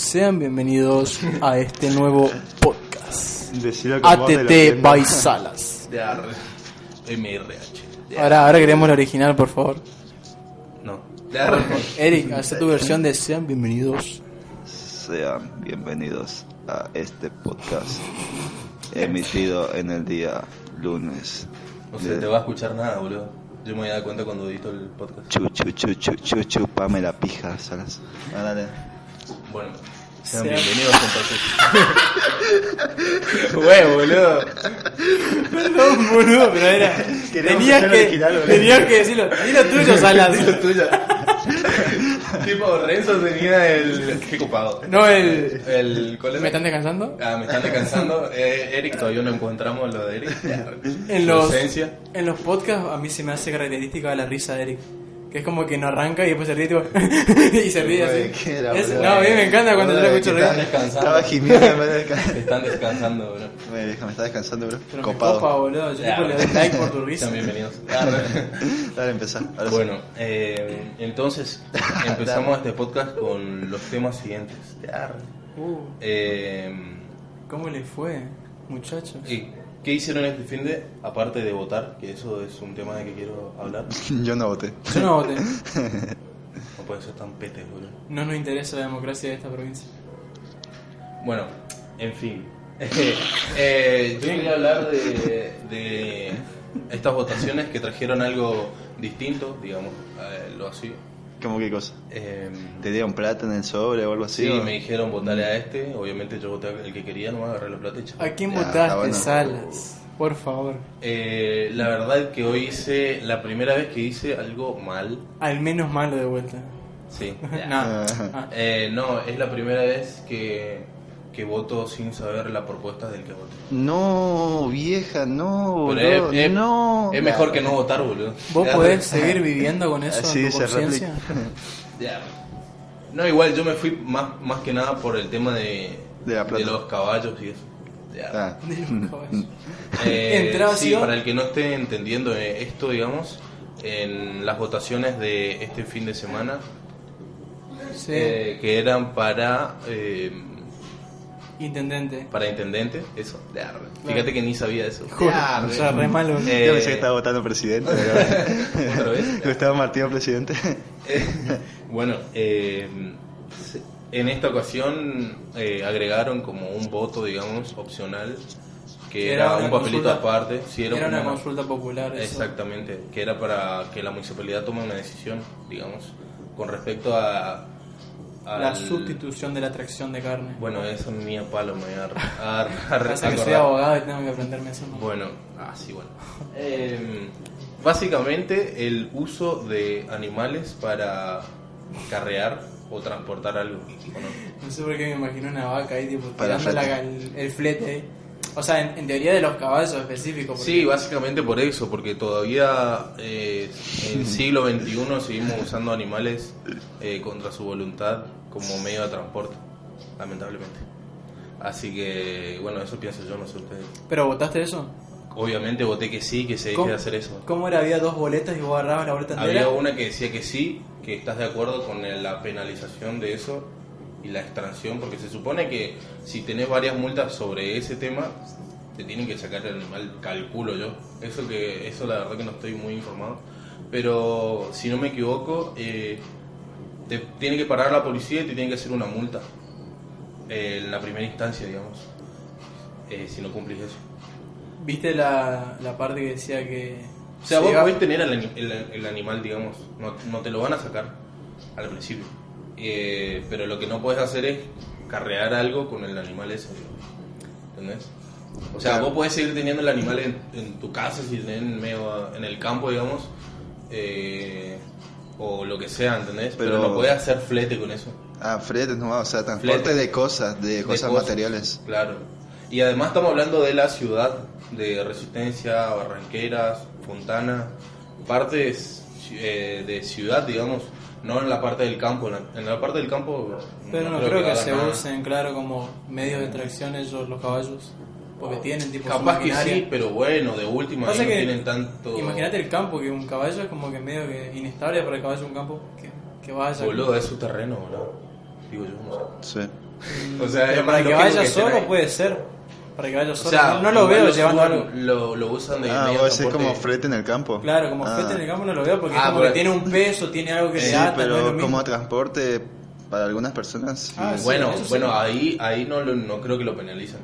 Sean bienvenidos a este nuevo podcast. ATT by Salas. De AR. MRH. De Ahora, ahora queremos la original, por favor. No. De AR. Eric, haz tu versión de Sean bienvenidos. Sean bienvenidos a este podcast emitido en el día lunes. No se te va a escuchar nada, boludo. Yo me voy a dar cuenta cuando edito el podcast. Chu, chu, chu, chu, chu, chupame la pija, Salas. Ah, dale. Bueno, sean bienvenidos entonces. Güey, boludo. Perdón, boludo, pero era. Tenías que, original, boludo. tenías que decirlo. Dilo tuyo, Salas. Dilo tuya. tipo, Renzo tenía el. Qué copado. No, el. El. ¿Cuál era? ¿Me están descansando? Ah, me están descansando. Eh, Eric, todavía no encontramos lo de Eric. En Su los, esencia. en los podcasts a mí se me hace característica la risa de Eric. Que es como que no arranca y después se ríe tipo, y se ríe así. ¿qué era, Es- boludo? no, a mí me encanta cuando yo lo escucho ¿qué reír. tal? descansando. Estaba gimiendo en vez de. Están descansando, bro. Güey, vieja, me está descansando, bro. Pero me Copado. copa, boludo. Yo tipo le doy like por tu risa. Sean bienvenidos. Dale, sí. Bueno, eh, entonces empezamos este podcast con los temas siguientes. Uh, Eh, ¿Cómo le fue, muchachos? ¿y ¿Qué hicieron este fin de, aparte de votar? Que eso es un tema de que quiero hablar. Yo no voté. Yo no voté. No puede ser tan pete, boludo. No nos interesa la democracia de esta provincia. Bueno, en fin. Eh, yo quería hablar de, de estas votaciones que trajeron algo distinto, digamos, eh, lo así. ¿Cómo qué cosa? Eh, ¿Te dieron plata en el sobre o algo así? sí, o? me dijeron votarle a este. Obviamente yo voté el que quería, no agarré la plata y chao. ¿A quién Ya, votaste, bueno. Salas? Por favor. Eh, la verdad que hoy hice, la primera vez que hice algo mal. Al menos malo de vuelta. Sí. no. Ah. Eh, no, es la primera vez que, que voto sin saber la propuesta del que voté. No, vieja, no, boludo, es, es- no. es mejor que no votar, boludo. ¿Vos Ya. podés seguir viviendo con eso Así en tu conciencia? Ya. No, igual yo me fui más, más que nada por el tema de, De la los caballos y eso. Ya. Ah. De los caballos. Eh, sí, para el que no esté entendiendo eh, esto, digamos, en las votaciones de este fin de semana, Sí. eh, que eran para eh, Intendente. para intendente, eso. Ya, Fíjate que ni sabía eso. Joder, Ya, o sea, re malo. Eh, Yo pensé que estaba votando presidente. pero- ¿Otra vez? Gustavo Martínez presidente. Eh, bueno, eh, en esta ocasión eh, agregaron como un voto, digamos, opcional, que Era una un papelito consulta- aparte. Sí, Era una como consulta popular. eso. Exactamente, que era para que la municipalidad tome una decisión, digamos, con respecto a... La sustitución de la tracción de carne. Bueno, eso es mía palo, me voy a, a, que soy abogado y tengo que aprenderme eso. ¿no? Bueno, ah, sí, bueno. Eh, básicamente el uso de animales para carrear o transportar algo. ¿o no? No sé por qué me imagino una vaca ahí tipo Para tirando la- el, el flete. O sea, en, en teoría de los caballos específicos. porque- Sí, básicamente por eso, porque todavía eh, en siglo XXI seguimos usando animales eh, contra su voluntad como medio de transporte, lamentablemente. Así que, bueno, eso pienso yo, no sé ustedes. ¿Pero votaste eso? Obviamente voté que sí, que se deje ¿Cómo- de hacer eso. ¿Cómo era? Había dos boletas y vos agarrabas la boleta entera. Había una que decía que sí, que estás de acuerdo con la penalización de eso y la extracción, porque se supone que si tenés varias multas sobre ese tema, te tienen que sacar el animal, calculo yo. Eso que eso la verdad que no estoy muy informado, pero si no me equivoco, eh, te tiene que parar la policía y te tiene que hacer una multa eh, en la primera instancia, digamos, eh, si no cumplís eso. ¿Viste la, la parte que decía que... O sea, se vos podés tener el, el- el animal, digamos, no, no te lo van a sacar al principio. Eh, pero lo que no puedes hacer es carrear algo con el animal ese. ¿entendés? O sea, Claro. vos podés seguir teniendo el animal en, en tu casa, si tenés en, medio, en el campo, digamos, eh, o lo que sea, ¿entendés? Pero, Pero- no podés hacer flete con eso. Ah, fletes nomás, o sea, transporte Fletes. de cosas, de de cosas materiales. Claro. Y además estamos hablando de la ciudad, de Resistencia, Barranqueras, Fontana, partes eh, de ciudad, digamos, no en la parte del campo. En la, en la parte del campo. Pero no, creo, que, se nada. usen, claro, como medios de tracción ellos, los caballos. Porque tienen tipo Capaz que sí, pero bueno, de última no que, tienen tanto. Imagínate el campo, que un caballo es como que medio que inestable para el caballo un campo que, que vaya. Boludo, es su terreno, boludo. Digo yo, no sé. Sí. O sea, Pero para que vaya que solo ahí. puede ser. Para que vaya O solo. sea, no, no lo veo lo llevando suban- algo. Lo, lo usan de Ah, medio vos decís como flete en el campo. Claro, como Ah. flete en el campo no lo veo porque Ah, es como pero- que tiene un peso, tiene algo que Sí, le ata, no pero mismo. como transporte para algunas personas. Ah, sí. Bueno, eso sí. bueno, ahí, ahí no, lo- no creo que lo penalicen.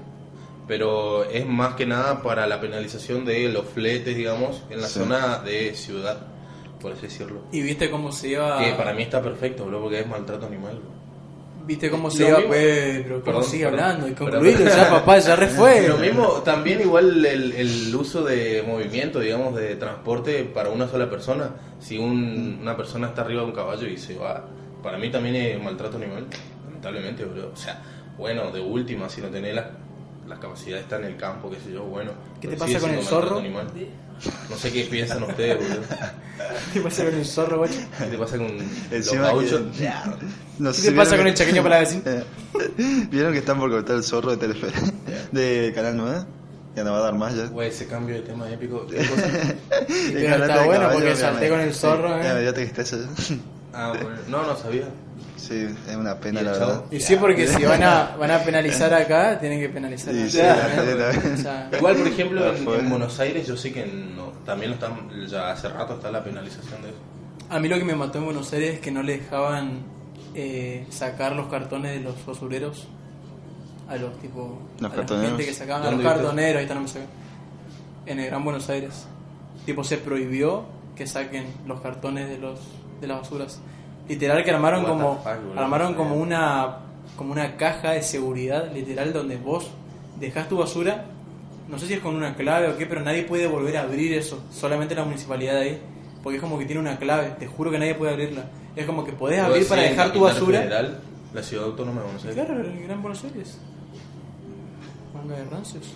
Pero es más que nada para la penalización de los fletes, digamos, en la Sí. zona de ciudad, por así decirlo. Y viste cómo se iba. Que para mí está perfecto, bro, porque es maltrato animal. Viste cómo se iba, pues, pero Perdón, sigue perdón. hablando y Perdón. concluirlo ya, papá, ya re fue. Lo mismo, también igual el, el uso de movimiento, digamos, de transporte para una sola persona. Si un- una persona está arriba de un caballo y se va, para mí también es maltrato animal, lamentablemente, bro. O sea, bueno, de última, si no tenés la, la capacidad de estar en el campo, qué sé yo, bueno. ¿Qué te pasa con el zorro? animal. No sé qué piensan ustedes, boludo. ¿Qué pasa con el zorro, guacho? ¿Qué te pasa con los gauchos? que- No ¿Qué te pasa ¿vieron con el que- chaqueño para? Eh, ¿Vieron que están por cortar el zorro de Telefe? De Canal 9? Ya no va a dar más ya. Güey, ese cambio de tema épico. ¿qué cosa? Pero está bueno caballo, porque ya salté con el zorro, Ya eh. me dio tristeza. Ah, bueno. No, no sabía. Sí, es una ¿Y pena la verdad. Y sí, porque si van a, van a penalizar acá, tienen que penalizar Sí, acá. sí, obviamente. la- O sea, Igual, por ejemplo, en, Buenos Aires yo sé que no, también lo están, ya hace rato está la penalización de eso. A mí lo que me mató en Buenos Aires es que no le dejaban eh, sacar los cartones de los basureros a los tipo Los a la gente que sacaban a los cartoneros, ahí está no me sacan. En el Gran Buenos Aires. Tipo se prohibió que saquen los cartones de los de las basuras. Literal que armaron What como fuck, armaron como una como una caja de seguridad literal donde vos dejás tu basura no sé si es con una clave o qué, pero nadie puede volver a abrir eso, solamente la municipalidad de ahí, porque es como que tiene una clave, te juro que nadie puede abrirla. Es como que podés abrir para dejar en tu basura. Federal, la ciudad autónoma de Buenos Aires. Claro, el Gran Buenos Aires. Manga de rancios.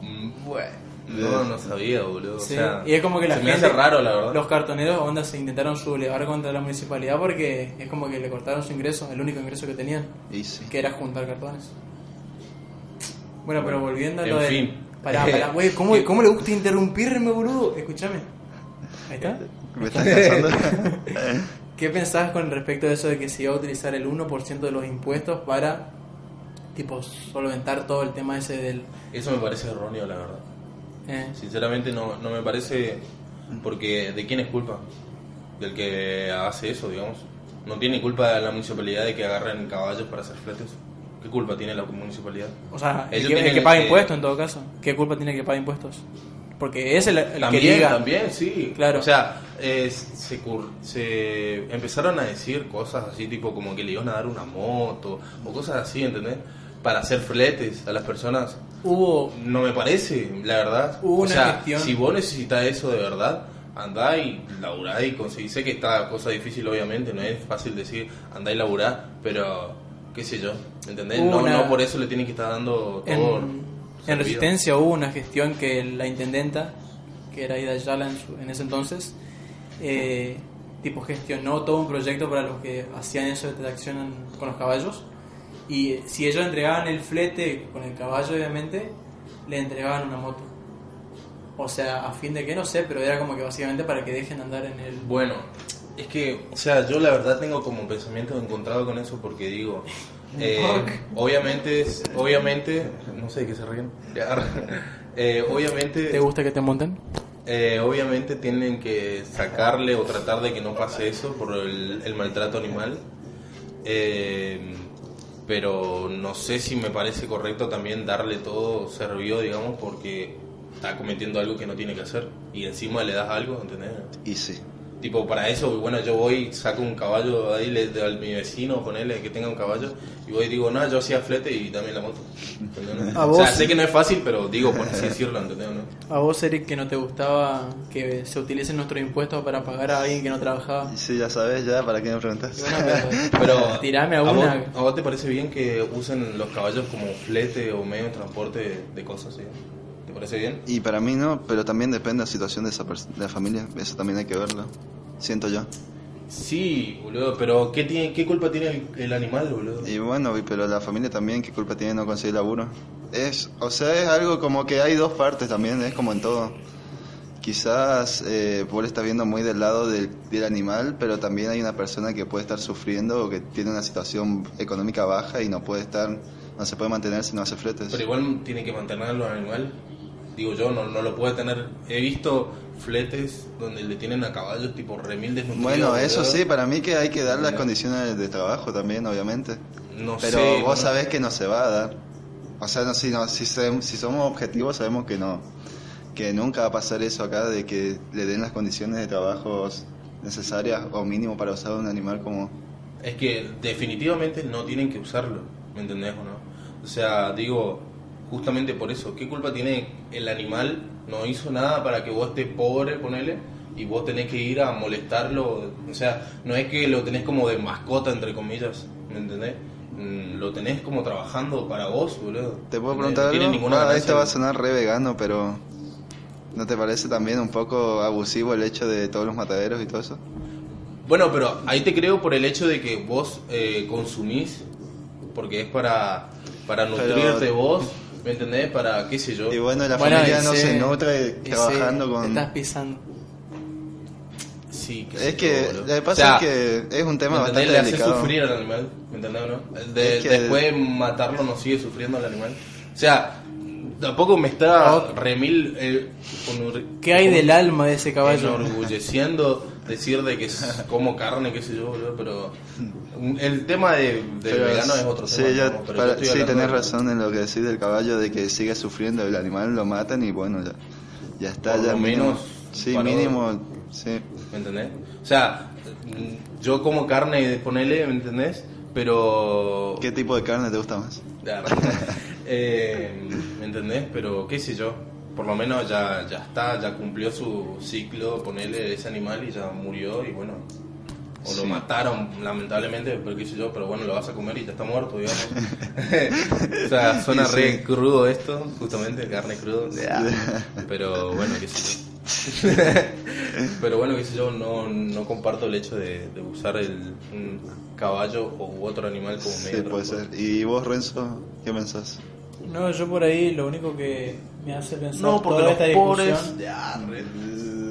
Mm, Bueno, no, no sabía, boludo. Sí, O sea, y es como que la se gente, me hace raro, la verdad. los cartoneros onda se intentaron sublevar contra la municipalidad porque es como que le cortaron su ingreso, el único ingreso que tenían, Y sí. que era juntar cartones. Bueno, pero volviendo a lo En de... fin. Pará, pará, güey, ¿cómo, ¿cómo le gusta interrumpirme, boludo? Escúchame. Ahí está. ¿Me estás cansando? ¿Qué pensás con respecto a eso de que se iba a utilizar el 1% de los impuestos para tipo solventar todo el tema ese del Eso me parece erróneo, la verdad. Eh, Sinceramente no, no me parece... Porque ¿de quién es culpa? Del que hace eso, digamos. No tiene culpa la municipalidad de que agarren caballos para hacer fletes. ¿Qué culpa tiene la municipalidad? o sea, el Ellos que, el tienen que paga impuestos en todo caso. ¿Qué culpa tiene que pagar impuestos? Porque es el, el que También, diga. también, sí. Claro. O sea, eh, se, cur- se empezaron a decir cosas así, tipo como que le iban a dar una moto o cosas así, ¿entendés? Para hacer fletes a las personas. Hubo No me parece, la verdad. Hubo o una sea, gestión- si vos necesitas eso de verdad, andá y laburá y conseguí. Sé que está cosa difícil, obviamente, no es fácil decir andá y laburá, pero qué sé yo, ¿entendés? Hubo No, una- no por eso le tienen que estar dando todo. en. Resistencia hubo una gestión que la intendenta, que era Ida Yala en, su- en ese entonces, eh, tipo gestionó todo un proyecto para los que hacían eso de tracción con los caballos. Y si ellos entregaban el flete con el caballo, obviamente, le entregaban una moto. O sea, a fin de que no sé, pero era como que básicamente para que dejen andar en el. Bueno, es que, o sea, yo la verdad tengo como pensamiento encontrado con eso porque digo, eh, obviamente, obviamente, no sé qué se ríen, Eh, obviamente, ¿Te gusta que te monten? eh, obviamente tienen que sacarle o tratar de que no pase eso por el, el maltrato animal. Eh, pero no sé si me parece correcto también darle todo servido, digamos, porque está cometiendo algo que no tiene que hacer y encima le das algo, ¿entendés? Y sí. Tipo, para eso, bueno, yo voy, saco un caballo ahí le, de, a mi vecino, ponele que tenga un caballo, y voy y digo, no, yo hacía flete y también la moto. A O sea, vos- sé que no es fácil, pero digo, por así decirlo, ¿entendés? no? A vos, Eric, que no te gustaba que se utilicen nuestros impuestos para pagar a alguien que no trabajaba. Sí, ya sabes, ya, ¿para qué me preguntas? Bueno, pero, Pero, tirame a vos, una. ¿a vos te parece bien que usen los caballos como flete o medio de transporte de cosas? ¿sí? ¿Te parece bien? Y para mí no, pero también depende de la situación de, esa de la familia, eso también hay que verlo, siento yo. Sí, boludo, pero ¿qué, tiene, qué culpa tiene el, el animal, boludo? Y bueno, pero la familia también, ¿qué culpa tiene no conseguir laburo? Es, o sea, es algo como que hay dos partes también, es como en todo. Quizás eh, vos estás viendo muy del lado del, del animal, pero también hay una persona que puede estar sufriendo o que tiene una situación económica baja y no puede estar, no se puede mantener si no hace fletes. Pero igual tiene que mantenerlo al animal. Digo yo, no, no lo puede tener. He visto fletes donde le tienen a caballos tipo remil desnutridos. Bueno, eso sí, para mí que hay que dar las No. condiciones de trabajo también, obviamente. No Pero sé, vos no- sabés que no se va a dar. O sea, no, si, no, si, se- si somos objetivos sabemos que no. Que nunca va a pasar eso acá de que le den las condiciones de trabajo necesarias o mínimo para usar un animal como... Es que definitivamente no tienen que usarlo, ¿me entendés o no? O sea, digo, justamente por eso, ¿qué culpa tiene el animal? No hizo nada para que vos estés pobre, ponele, y vos tenés que ir a molestarlo. O sea, no es que lo tenés como de mascota, entre comillas, ¿me entendés? Mm, Lo tenés como trabajando para vos, boludo. ¿Te puedo preguntar No algo? Ah, esto va a sonar re vegano, pero... ¿No te parece también un poco abusivo el hecho de todos los mataderos y todo eso? Bueno, pero ahí te creo por el hecho de que vos eh, consumís, porque es para, para Pero- nutrirte vos, ¿me entendés? Para, qué sé yo. Y bueno, la Bueno, familia no se nutre trabajando con... te Estás pisando. Sí, sé Es que lo que O pasa sea, es que es un tema bastante Le hace delicado. sufrir al animal, ¿me entendés o no? De- Es que- Después de matarlo no sigue sufriendo al animal. O sea, tampoco me está Oh. remil... eh, ¿Qué hay del alma de ese caballo? enorgulleciendo decir de que es como carne, qué sé yo, boludo, pero el tema de, del Pero vegano es otro sí, tema. hablando tenés razón en lo que decís del caballo, de que sigue sufriendo, el animal lo matan y bueno, ya, ya está, Por ya lo mínimo. menos Sí, mínimo, sí. ¿Me entendés? O sea, yo como carne, ponele, ¿me entendés? Pero... ¿Qué tipo de carne te gusta más? Ya, eh, ¿Me entendés? Pero qué sé yo, por lo menos ya, ya está, ya cumplió su ciclo, ponele ese animal y ya murió y bueno, o Sí. lo mataron lamentablemente, pero qué sé yo, pero bueno, lo vas a comer y ya está muerto, digamos. o sea, suena sí. re crudo esto, justamente, carne crudo, pero bueno, qué sé yo. pero bueno, qué sé yo, no, no comparto el hecho de, de usar el, un caballo u otro animal como medio Sí, de puede ser. ¿Y vos, Renzo, qué pensás? No, yo por ahí lo único que me hace pensar No, porque toda los esta discusión... pobres. Ya,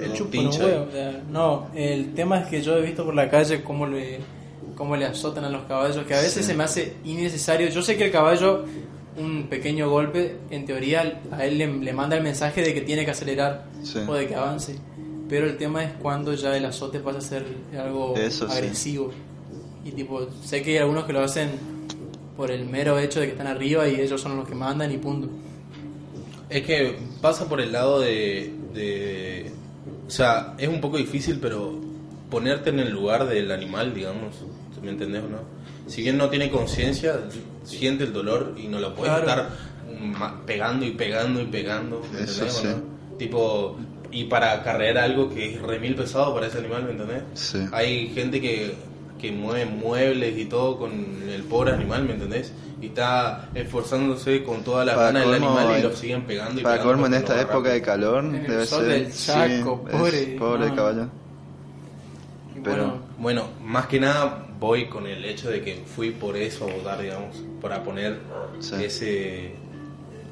el sea, no, el tema es que yo he visto por la calle cómo le, cómo le azotan a los caballos, que a veces se me hace innecesario. Yo sé que el caballo, un pequeño golpe, en teoría a él le, le manda el mensaje de que tiene que acelerar Sí. o de que avance. Pero el tema es cuando ya el azote pasa a ser algo Eso sí. agresivo. Y tipo, sé que hay algunos que lo hacen por el mero hecho de que están arriba y ellos son los que mandan y punto. Es que pasa por el lado de, de- O sea, es un poco difícil, pero ponerte en el lugar del animal, digamos. ¿Me entendés o no? Si bien no tiene conciencia, siente el dolor y no lo puede Claro. estar pegando y pegando y pegando. ¿Me Eso entendés o no? Tipo. Y para carrear algo que es remil pesado para ese animal, ¿me entendés? Sí. Hay gente que, que mueve muebles y todo con el pobre animal, ¿me entendés? Y está esforzándose con toda la Para gana del animal y eh, lo siguen pegando y Para pegando colmo en esta época de calor En el debe sol ser... del Chaco, sí, pobre, pobre no. caballo. Pero- bueno, Bueno, más que nada voy con el hecho de que fui por eso a votar, digamos, para poner Sí. ese,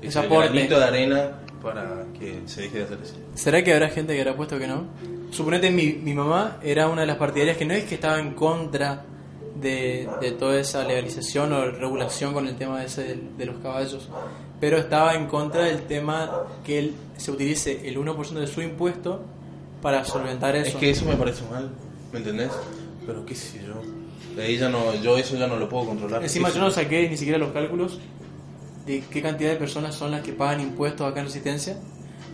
Ese granito de arena para que se deje de hacer eso. ¿Será que habrá gente que habrá puesto que no? Suponete, mi, mi mamá era una de las partidarias que no es que estaba en contra de, de toda esa legalización o regulación con el tema ese de, de los caballos, pero estaba en contra del tema que él, se utilice el 1% de su impuesto para solventar eso. Es que eso me parece mal, ¿me entendés? Pero qué sé yo. De ahí ya no, yo eso ya no lo puedo controlar. Encima yo no saqué ni siquiera los cálculos de qué cantidad de personas son las que pagan impuestos acá en Resistencia,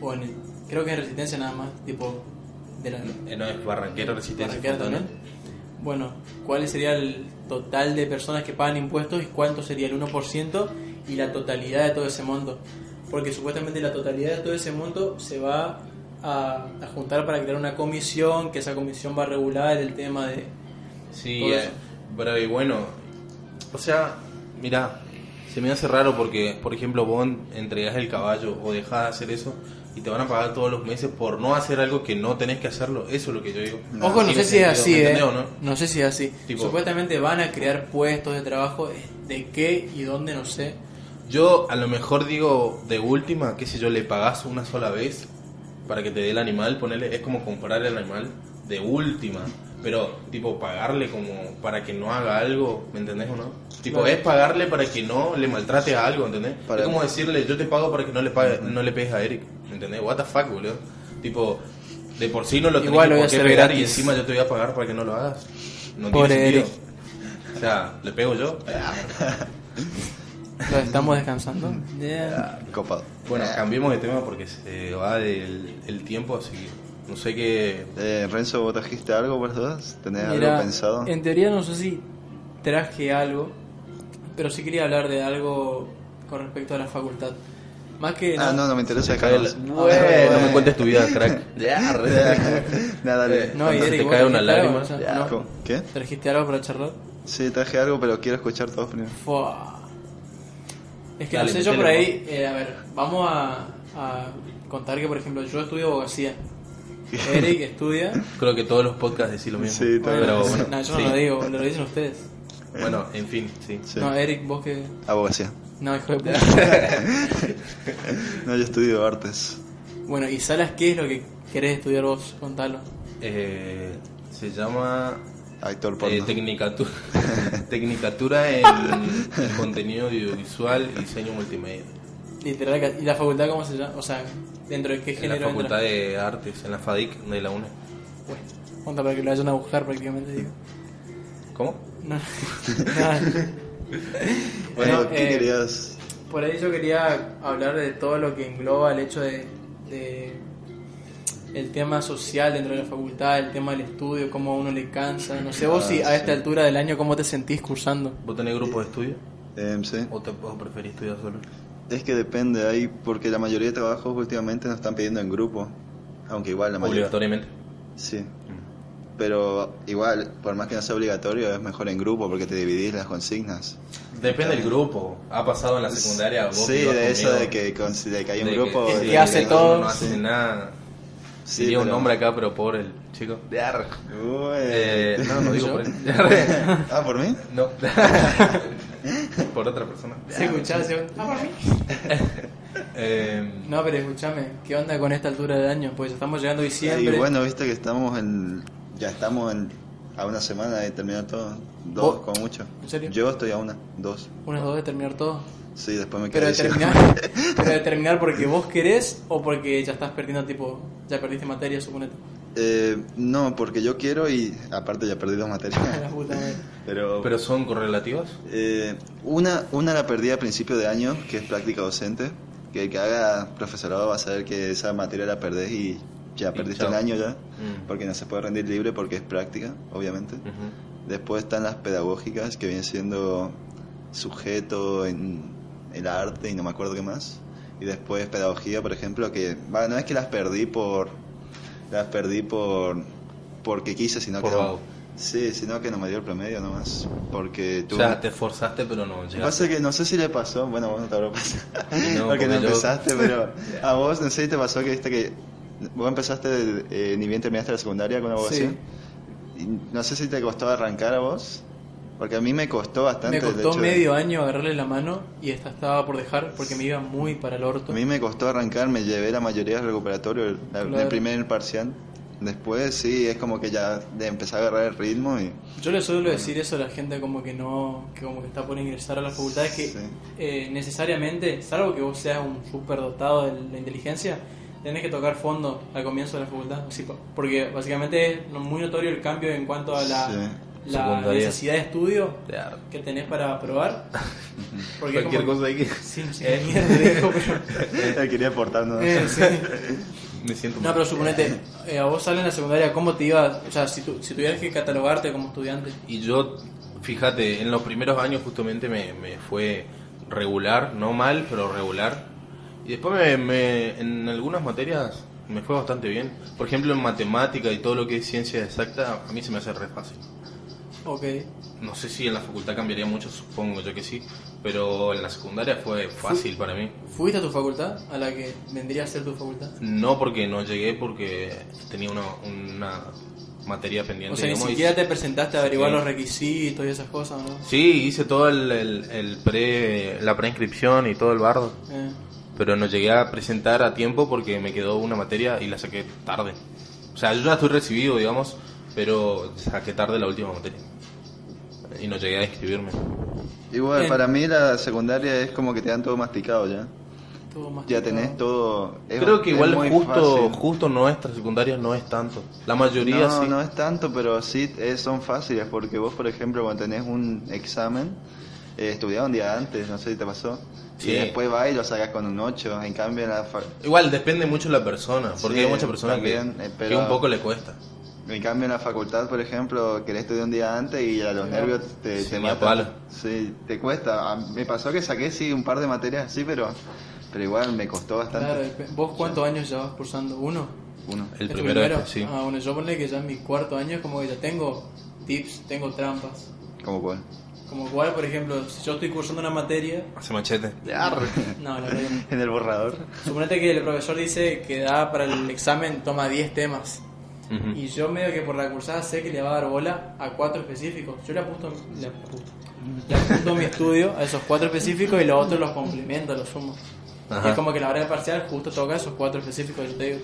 o en el- creo que en Resistencia nada más, tipo de la Eh, no, es Barranquera Resistencia también. Bueno, ¿cuál sería el total de personas que pagan impuestos y cuánto sería el 1% y la totalidad de todo ese monto? Porque supuestamente la totalidad de todo ese monto se va a, a juntar para crear una comisión, que esa comisión va a regular el tema de... Sí, eh, pero y bueno, o sea, mira, se me hace raro porque, por ejemplo, vos entregas el caballo o dejas de hacer eso y te van a pagar todos los meses por no hacer algo que no tenés que hacerlo. Eso es lo que yo digo. Ojo, no sé si es así, ¿me ¿eh? no? No sé si es así. Tipo- Supuestamente van a crear puestos de trabajo, eh, de qué y dónde, no sé. Yo a lo mejor digo de última, qué sé yo, le pagás una sola vez para que te dé el animal, ponerle, es como comprar el animal de última. Pero, tipo, pagarle como para que no haga algo, ¿me entendés o no? Tipo, Claro. es pagarle para que no le maltrate a algo, ¿entendés? Para- Es como decirle, yo te pago para que no le, pague, no le pegues a Eric, ¿me entendés? What the fuck, boludo. Tipo, de por sí no lo tenés Igual por qué hacer pegar y encima yo te voy a pagar para que no lo hagas. No Pobre tiene sentido. Eric. O sea, ¿le pego yo? Lo estamos descansando. Yeah. Copado. Bueno, cambiemos de tema porque se va del el tiempo, así que no sé qué. Eh, Renzo, ¿vos trajiste algo por dudas? ¿Tenés Mira, algo pensado? En teoría no sé si traje algo, pero sí quería hablar de algo con respecto a la facultad. Más que Ah, no, no me interesa la- Bueno, no me cuentes tu vida, crack. Ya, re- Nada, dale. No, y Cuando se Eric, te ¿vos cae una trajiste algo? lágrima. O sea, Ya. no. ¿Qué? ¿Trajiste algo para charlar? Sí, traje algo, pero quiero escuchar todo primero. Fua. Es que Dale, no sé, yo metele, por ahí, eh, a ver, vamos a, a contar que, por ejemplo, yo estudio abogacía. Eric estudia. Creo que todos los podcasts decís lo mismo. Sí, todo. pero bueno, no, yo sí. no lo digo, lo dicen ustedes. Bueno, en fin, sí. Sí. No, Eric, vos que. Abogacía. No, hijo de puta. No, yo estudio artes. bueno, y Salas, ¿qué es lo que querés estudiar vos? Contalo. Eh, se llama Actor eh, porno. tecnicatura, tecnicatura en, en contenido audiovisual y diseño multimedia. Literal, ¿y la facultad cómo se llama? O sea, ¿dentro de qué En la género Facultad entra? de Artes, en la FADIC de la UNE. Bueno, cuenta para que lo vayan a buscar prácticamente, digo. ¿Cómo? No, nada. Bueno, No, ¿qué eh, querías? Por ahí yo quería hablar de todo lo que engloba el hecho de, de el tema social dentro de la facultad, el tema del estudio, cómo a uno le cansa. No sé vos Ah, si a sí. esta altura del año cómo te sentís cursando. ¿Vos tenés grupo de estudio? Em, sí. ¿O, te, o preferís estudiar solo? Es que depende ahí, porque la mayoría de trabajos últimamente nos están pidiendo en grupo. Aunque igual la mayoría. Obligatoriamente. Sí. Pero igual, por más que no sea obligatorio, es mejor en grupo porque te dividís las consignas. Depende del grupo. Ha pasado en la secundaria. Vos Sí, de eso conmigo, de que, con- de que hay un de grupo. que- de que hace todo. No hace nada. Sí, Diría un nombre acá, pero por el chico. De Arre. Uy. Eh, no, no digo ¿Yo? por él. De Arre. Ah, ¿por mí? No. por otra persona. ¿Se escuchaba? ¿Se- Ah, por mí. Eh, No, pero escúchame, ¿qué onda con esta altura del año? Pues estamos llegando a diciembre. Y bueno, viste que estamos en. Ya estamos en, a una semana de terminar todo. Dos, ¿Vos? como mucho. ¿En serio? Yo estoy a una, dos. Unas dos de terminar todo. Sí, después me Pero quedé de sin- terminar, pero de terminar porque vos querés o porque ya estás perdiendo tipo, ya perdiste materia, suponete. Eh, no, porque yo quiero y aparte ya perdí dos materias. Pero, ¿Pero son correlativas? eh, una, una la perdí a principio de año, que es práctica docente. Que el que haga profesorado va a saber que esa materia la perdés y ya Y perdiste chao. el año ya. Mm. Porque no se puede rendir libre porque es práctica, obviamente. Ujú. Después están las pedagógicas, que vienen siendo sujeto en el arte y no me acuerdo qué más. Y después pedagogía, por ejemplo, que va, no es que las perdí por las perdí por porque quise, sino Por que vago. sí, sino que no me dio el promedio nomás, porque O tú sea, te esforzaste, pero no llegaste. Pasa que no sé si le pasó, bueno, vos no te habrá pasado, no, porque no porque yo- empezaste, pero a vos no sé si te pasó que viste que vos empezaste, eh, ni bien terminaste la secundaria con abogacía, y no sé si te costó arrancar a vos, porque a mí me costó bastante. Me el costó hecho medio año agarrarle la mano y esta estaba por dejar porque me iba muy para el orto. a mí me costó arrancar, me llevé la mayoría del recuperatorio, la- Claro. el primer parcial. Después sí, es como que ya de empezar a agarrar el ritmo y... Yo le suelo decir eso a la gente como que no, que como que está por ingresar a la facultad, es que Sí. eh, necesariamente, salvo que vos seas un súper dotado de la inteligencia, tenés que tocar fondo al comienzo de la facultad, po- porque básicamente es muy notorio el cambio en cuanto a la, Sí. necesidad de estudio que tenés para aprobar. Porque Cualquier como- cosa hay que... Sí, sí, mierda, dijo, pero... Quería aportar, ¿no? Eh, sí. me siento No, mal. pero suponete, eh, a vos sale en la secundaria, ¿cómo te iba? O sea, si, tu- si tuvieras que catalogarte como estudiante. Y yo, fíjate, en los primeros años justamente me, me fue regular, no mal, pero regular. Y después me, me- en algunas materias me fue bastante bien. Por ejemplo, en matemática y todo lo que es ciencia exacta, a mí se me hace re fácil. Ok. No sé si en la facultad cambiaría mucho, supongo yo que sí, pero en la secundaria fue fácil para mí. ¿Fuiste a tu facultad? A la que vendría a ser tu facultad. No porque no llegué, porque tenía una, una materia pendiente. O sea, ni y- siquiera te presentaste a averiguar Sí. los requisitos y esas cosas, ¿no? Sí, hice todo el, el- el pre, la preinscripción y todo el bardo. Eh, pero no llegué a presentar a tiempo porque me quedó una materia y la saqué tarde. O sea, yo ya estoy recibido, digamos, pero saqué tarde la última materia. Y no llegué a inscribirme. Igual, Bien. para mí la secundaria es como que te dan todo masticado ya. todo más Ya tenés todo. es- Creo que es igual muy justo fácil. justo nuestra secundaria no es tanto. La mayoría no, sí. no es tanto, pero sí es- son fáciles porque vos, por ejemplo, cuando tenés un examen, eh, estudiás un día antes, no sé si te pasó, Sí. y después vas y lo sacas con un 8. En cambio, en la, fa- Igual depende mucho de la persona, porque Sí, hay muchas personas que, también, eh, que pero- un poco le cuesta. en cambio en la facultad, por ejemplo, querés estudiar un día antes y a los nervios te, Sí, te matan. palo. Sí, te cuesta. A- me pasó que saqué sí un par de materias así, pero, pero igual me costó bastante. Claro, ¿vos cuántos años llevas cursando? ¿Uno? Uno. El ¿Es tu primero, este, sí. Ah, bueno, yo ponle que ya en mi cuarto año como que ya tengo tips, tengo trampas. ¿Cómo cuál? Como cual, por ejemplo, si yo estoy cursando una materia... Hace machete. No. En el borrador. Suponete que el profesor dice que da para el examen, toma 10 temas. Y yo medio que por la cursada sé que le va a dar bola a cuatro específicos. Yo le apunto, le apunto, le apunto mi estudio a esos cuatro específicos y los otros los complemento, los sumo. Ajá. Es como que la hora de parcial justo toca esos cuatro específicos, yo te digo.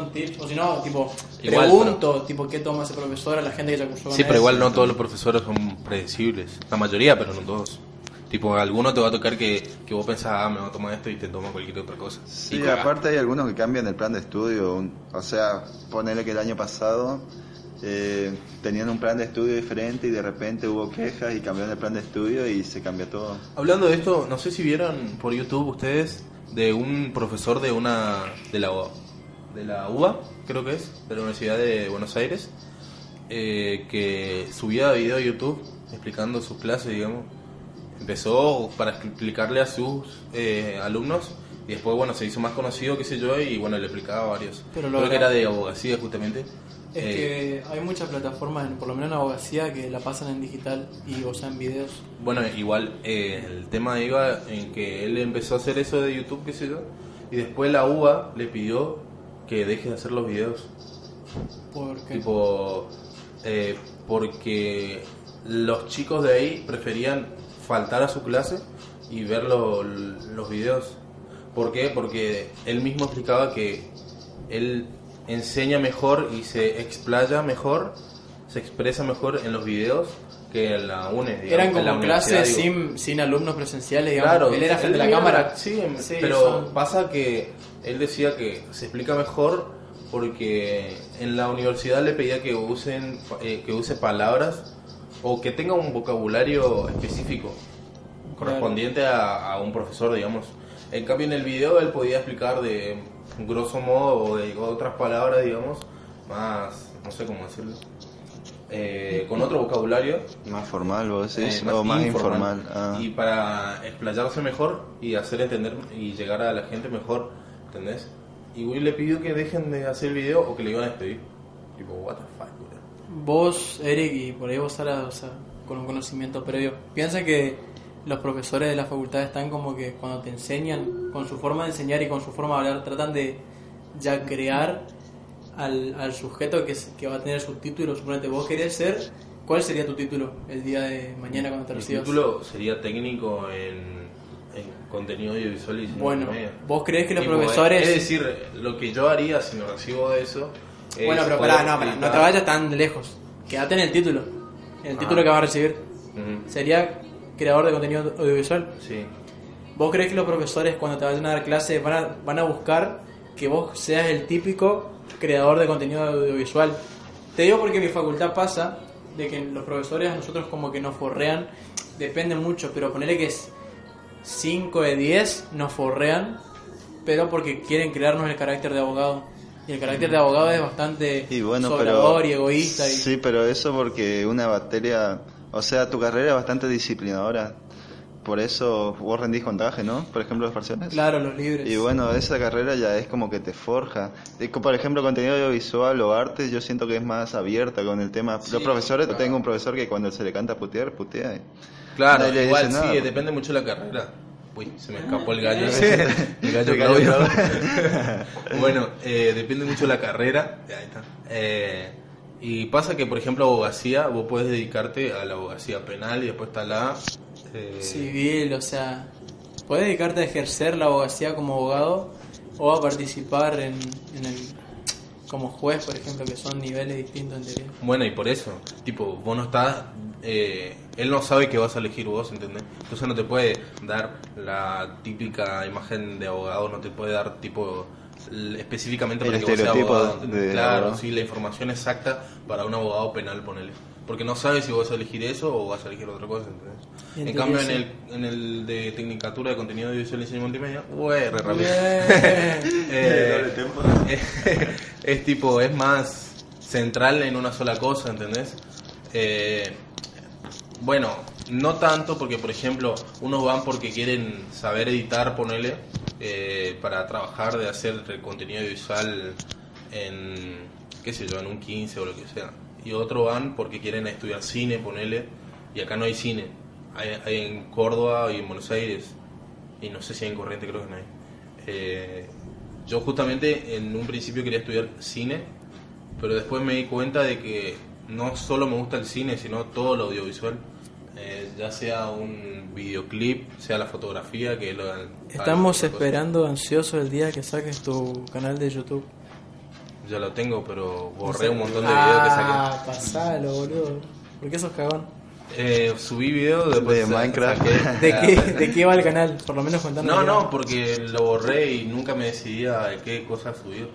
Son tips, o si no, tipo, Igual, pregunto, tipo, qué toma ese profesor a la gente que ya cursó Sí, pero igual no todos los profesores son predecibles. La mayoría, pero no todos. Tipo, alguno te va a tocar que, que vos pensás, ah, me va a tomar esto y te toma cualquier otra cosa. Sí, Y aparte hay algunos que cambian el plan de estudio. un- O sea, ponerle que el año pasado eh, tenían un plan de estudio diferente y de repente hubo quejas y cambiaron el plan de estudio y se cambió todo. Hablando de esto, no sé si vieron por YouTube ustedes de un profesor de una de la de la UBA, creo que es, de la Universidad de Buenos Aires, eh, que subía video a YouTube explicando sus clases, digamos. Empezó para explicarle a sus eh, alumnos y después, bueno, se hizo más conocido, qué sé yo, y bueno, le explicaba a varios. Pero creo logra- que era de abogacía, justamente. Es Eh, que hay muchas plataformas, por lo menos en abogacía, que la pasan en digital y o sea en videos. Bueno, igual eh, el tema iba en que él empezó a hacer eso de YouTube, qué sé yo, y después la UBA le pidió que deje de hacer los videos. Porque Tipo, eh, porque los chicos de ahí preferían faltar a su clase y ver lo- los videos. ¿Por qué? Porque él mismo explicaba que él enseña mejor y se explaya mejor, se expresa mejor en los videos que en la UNE. digamos, eran como clases sin, sin alumnos presenciales, digamos. Claro, él era frente a la cámara. sí, Sí, pero son- pasa que él decía que se explica mejor porque en la universidad le pedía que usen eh, que use palabras o que tenga un vocabulario específico correspondiente a, a un profesor, digamos. En cambio en el video él podía explicar de grosso modo o de otras palabras, digamos, más, no sé cómo decirlo, eh, con otro vocabulario Más formal, vos decís, eh, o más informal. Ah. Y para explayarse mejor y hacer entender y llegar a la gente mejor, ¿entendés? Y Will le pidió que dejen de hacer video o que le iban a despedir. Tipo, what the fuck, bro? Vos, Eric, y por ahí vos, Sara, o sea, con un conocimiento previo, piensa que los profesores de la facultad están como que cuando te enseñan, con su forma de enseñar y con su forma de hablar, tratan de ya crear al, al sujeto que, que va a tener su título. Suponete, vos querés ser, ¿cuál sería tu título el día de mañana cuando te Mi recibas? título sería técnico en, en contenido audiovisual y Bueno, multimedia. ¿vos crees que los Tipo, profesores- Es decir, lo que yo haría si me recibo de eso. es Bueno, pero pará, no, pará, no te vayas tan lejos. Quédate en el título. En el Ah. título que vas a recibir. Sería creador de contenido audiovisual. Sí. ¿Vos crees que los profesores cuando te vayan a dar clase van a, van a buscar que vos seas el típico creador de contenido audiovisual? Te digo porque en mi facultad pasa de que los profesores a nosotros como que nos forrean, depende mucho, pero ponerle que es 5 de 10 nos forrean pero porque quieren crearnos el carácter de abogado. Y el carácter de abogado es bastante Y bueno, sobrador pero... y egoísta. Y... Sí, pero eso porque una materia... O sea, tu carrera es bastante disciplinadora. Por eso vos rendís contaje, ¿no? Por ejemplo, los parciales. Claro, los libres. Y bueno, esa carrera ya es como que te forja. Por ejemplo, contenido audiovisual o arte, yo siento que es más abierta con el tema. los profesores, claro. tengo un profesor que cuando se le canta putear, putea. Claro, nadie igual dice sí, nada. depende mucho de la carrera. Uy, se me escapó el gallo. Sí. el gallo El gallo bueno, eh, depende mucho de la carrera. Ahí está. Eh, y pasa que, por ejemplo, abogacía, vos puedes dedicarte a la abogacía penal y después está la... eh, Civil, o sea, puedes dedicarte a ejercer la abogacía como abogado o a participar en, en el como juez, por ejemplo, que son niveles distintos en teoría. Bueno, y por eso, tipo, vos no estás, eh, él no sabe que vas a elegir vos, ¿entendés? Entonces no te puede dar la típica imagen de abogado, no te puede dar tipo específicamente El para que vos seas abogado. claro, sí, la información exacta para un abogado penal, ponele. Porque no sabes si vas a elegir eso o vas a elegir otra cosa, en cambio, en el, en el de Tecnicatura de Contenido Audiovisual y Diseño Multimedia, re rápido. Eh, es tipo, es más central en una sola cosa, ¿entendés? Eh, bueno, no tanto porque, por ejemplo, unos van porque quieren saber editar, ponele, eh, para trabajar de hacer contenido visual en, qué sé yo, en un 15 o lo que sea. Y otros van porque quieren estudiar cine, ponele, y acá no hay cine. Hay, hay en Córdoba y en Buenos Aires, y no sé si hay en Corriente, creo que no hay. Eh, yo justamente en un principio quería estudiar cine, pero después me di cuenta de que no solo me gusta el cine, sino todo lo audiovisual. Eh, ya sea un videoclip, sea la fotografía, que lo Estamos esperando ansioso el día que saques tu canal de YouTube. Ya lo tengo, pero borré un montón de videos que saqué. Ah, pasalo, boludo. ¿Por qué sos cagón? Eh, subí videos después De Minecraft. ¿De qué, ¿De qué va el canal? Por lo menos contando. No, no, porque lo borré y nunca me decidía de qué cosas subir.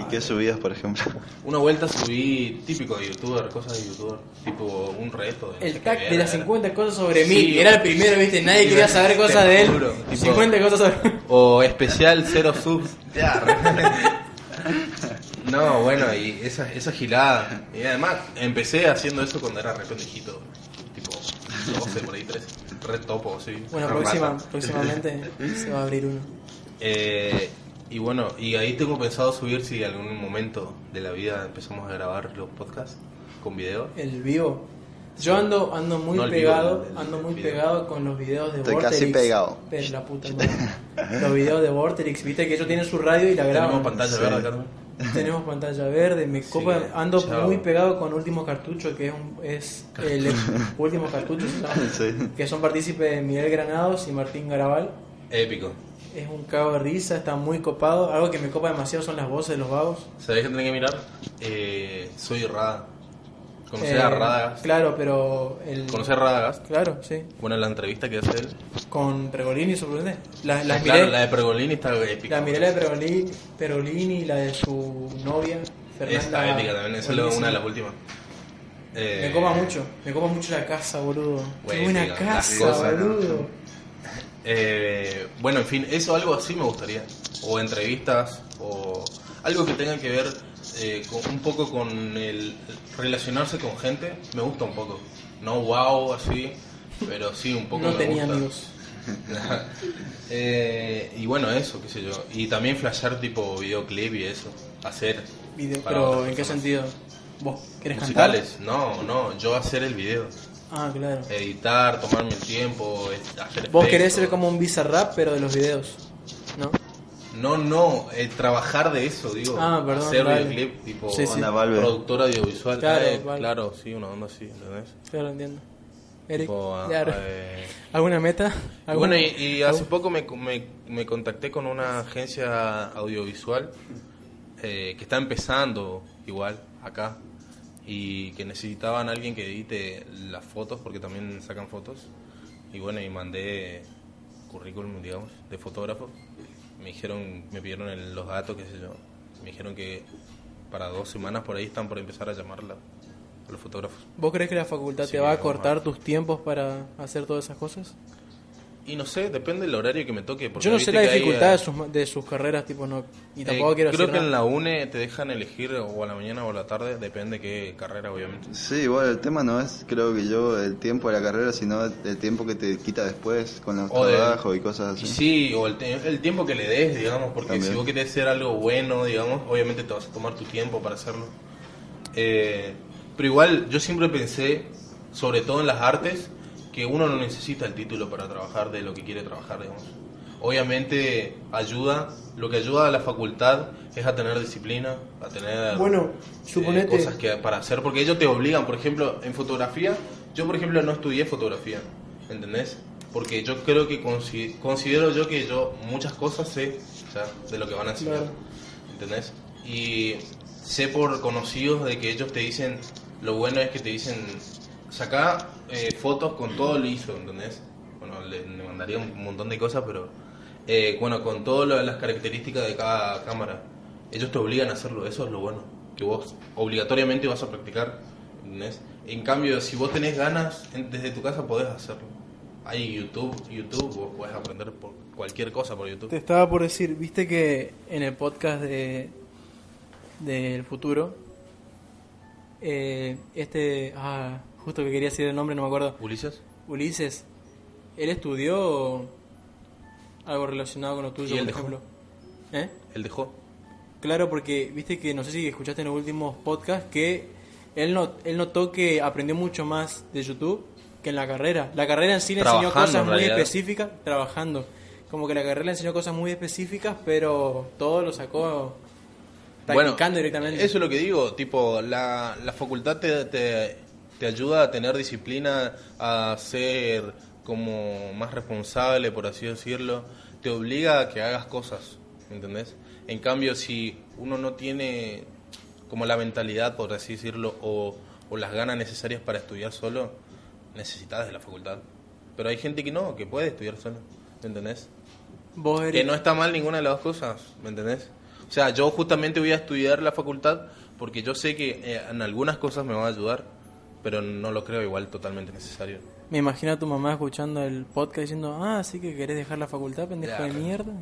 ¿Y qué subías, por ejemplo? Una vuelta subí típico de youtuber, cosas de youtuber, tipo un reto. de El tag de las era. 50 cosas sobre mí. Sí. Era el primero, viste, nadie Sí, quería saber cosas de él. juro, tipo- 50 cosas sobre O especial cero subs. Ya, no, bueno, y esa, esa gilada. Y además, empecé haciendo eso cuando era re pendejito. Tipo, 12 por ahí, 13. Re topo, sí. Bueno, próxima, próximamente se va a abrir uno. Eh, y bueno, y ahí tengo pensado subir si en algún momento de la vida empezamos a grabar los podcasts con video. El vivo. Yo ando ando muy No el vivo, pegado, el- el ando muy video. pegado con los videos de Estoy Vorterix. casi pegado. Pero la puta madre. Los videos de Vorterix, viste que ellos tienen su radio y la graban. Tenemos pantalla Sí. verde, Carmen. Tenemos pantalla verde, me Sí, copa, ando chao. muy pegado con Último Cartucho, que es, un- es el último cartucho, Sí. que son partícipes Miguel Granados y Martín Garabal. Épico. Es un cago de risa, está muy copado. Algo que me copa demasiado son las voces de los vagos. ¿Sabés qué tenés que mirar? Eh, soy Rada. ¿Conocés Eh, a Radagast? Claro, pero el ¿Conocés a Radagast? Claro, sí. Bueno, la entrevista que hace él. Con Pregolini, sorprendente. Las, las claro, miré, la de Pergolini está épica. la miré la de Pergolini, Pergolini y la de su novia, Fernanda. Está épica también, esa es la- una de las últimas. Eh, Me copa mucho, me copa mucho la casa, boludo. Qué buena las casa. Eh, bueno, en fin, eso algo así me gustaría. O entrevistas, o algo que tenga que ver eh, con- un poco con el relacionarse con gente. Me gusta un poco. No wow, así, pero sí un poco No me tenía gusta. amigos. Eh, y bueno, eso, qué sé yo. Y también flashear tipo videoclip y eso. Hacer. Video, pero ¿en qué sentido? ¿Vos querés cantar? Musicales, no, no, yo hacer el video. Ah, claro. Editar, tomarme el tiempo, hacer Vos querés ser como un bizarrap, pero de los videos, ¿no? No, no, eh, trabajar de eso, digo. Ah, perdón, Hacer vale. videoclip, tipo Sí, sí. Productor audiovisual. Claro, Eh, vale. claro, sí, una onda así, ¿entendés? Claro, entiendo. Eric, Tipo, ah, claro. eh, ¿alguna meta? y ¿Algún- bueno, y, y hace poco me, me, me contacté con una agencia audiovisual eh, que está empezando igual acá y que necesitaban a alguien que edite las fotos porque también sacan fotos. Y bueno y mandé currículum digamos de fotógrafo. Me dijeron me pidieron el- los datos qué sé yo. Me dijeron que para dos semanas por ahí están por empezar a llamarla a los fotógrafos. ¿Vos crees que la facultad Sí, te va a cortar tus tiempos para hacer todas esas cosas? Y no sé, depende del horario que me toque. porque Yo no sé la que hay, dificultad eh, de sus, de sus carreras, tipo, no. Y tampoco eh, quiero creo que en nada. la UNE te dejan elegir o a la mañana o a la tarde, depende qué carrera, obviamente. Sí, igual el tema no es, creo que yo, el tiempo de la carrera, sino el tiempo que te quita después con los O de- trabajos y cosas Y así. sí, o el, el tiempo que le des, digamos, porque También. si vos querés hacer algo bueno, digamos, obviamente te vas a tomar tu tiempo para hacerlo. Eh, pero igual, yo siempre pensé, sobre todo en las artes, que uno no necesita el título para trabajar de lo que quiere trabajar, digamos. Obviamente ayuda, lo que ayuda a la facultad es a tener disciplina, a tener Bueno, eh, suponete. cosas que para hacer, porque ellos te obligan, por ejemplo, en fotografía, yo por ejemplo no estudié fotografía, ¿entendés? Porque yo creo que consi- considero yo que yo muchas cosas sé o sea, de lo que van a enseñar, Claro. ¿entendés? Y sé por conocidos de que ellos te dicen, lo bueno es que te dicen, saca eh, fotos con todo liso, ¿entendés? Bueno, le, le mandaría un montón de cosas, pero eh, bueno, con todas las características de cada cámara. Ellos te obligan a hacerlo, eso es lo bueno, que vos obligatoriamente vas a practicar, ¿entendés? En cambio, si vos tenés ganas, desde tu casa podés hacerlo. Hay YouTube, YouTube, vos podés aprender por cualquier cosa por YouTube. Te estaba por decir, viste que en el podcast de del futuro, eh, este, ah, justo que quería decir el nombre, no me acuerdo, Ulises. Ulises, él estudió algo relacionado con lo tuyo, ¿Y él por dejó? ejemplo. ¿Eh? Él dejó. Claro, porque viste que no sé si escuchaste en los últimos podcasts que él, no, él notó que aprendió mucho más de YouTube que en la carrera. La carrera en sí le enseñó cosas en muy específicas, trabajando. Como que la carrera le enseñó cosas muy específicas, pero todo lo sacó practicando directamente. Eso es lo que digo, tipo, la, la facultad te, te, te ayuda a tener disciplina, a ser como más responsable, por así decirlo, te obliga a que hagas cosas, ¿entendés? En cambio, si uno no tiene como la mentalidad, por así decirlo, o, o las ganas necesarias para estudiar solo, necesitas de la facultad. Pero hay gente que no, que puede estudiar solo, ¿me entendés? Vos Que no está mal ninguna de las dos cosas, ¿me entendés? O sea, yo justamente voy a estudiar la facultad porque yo sé que eh, en algunas cosas me va a ayudar, pero no lo creo igual totalmente necesario. Me imagino a tu mamá escuchando el podcast diciendo, ah, sí que querés dejar la facultad, pendejo de mierda.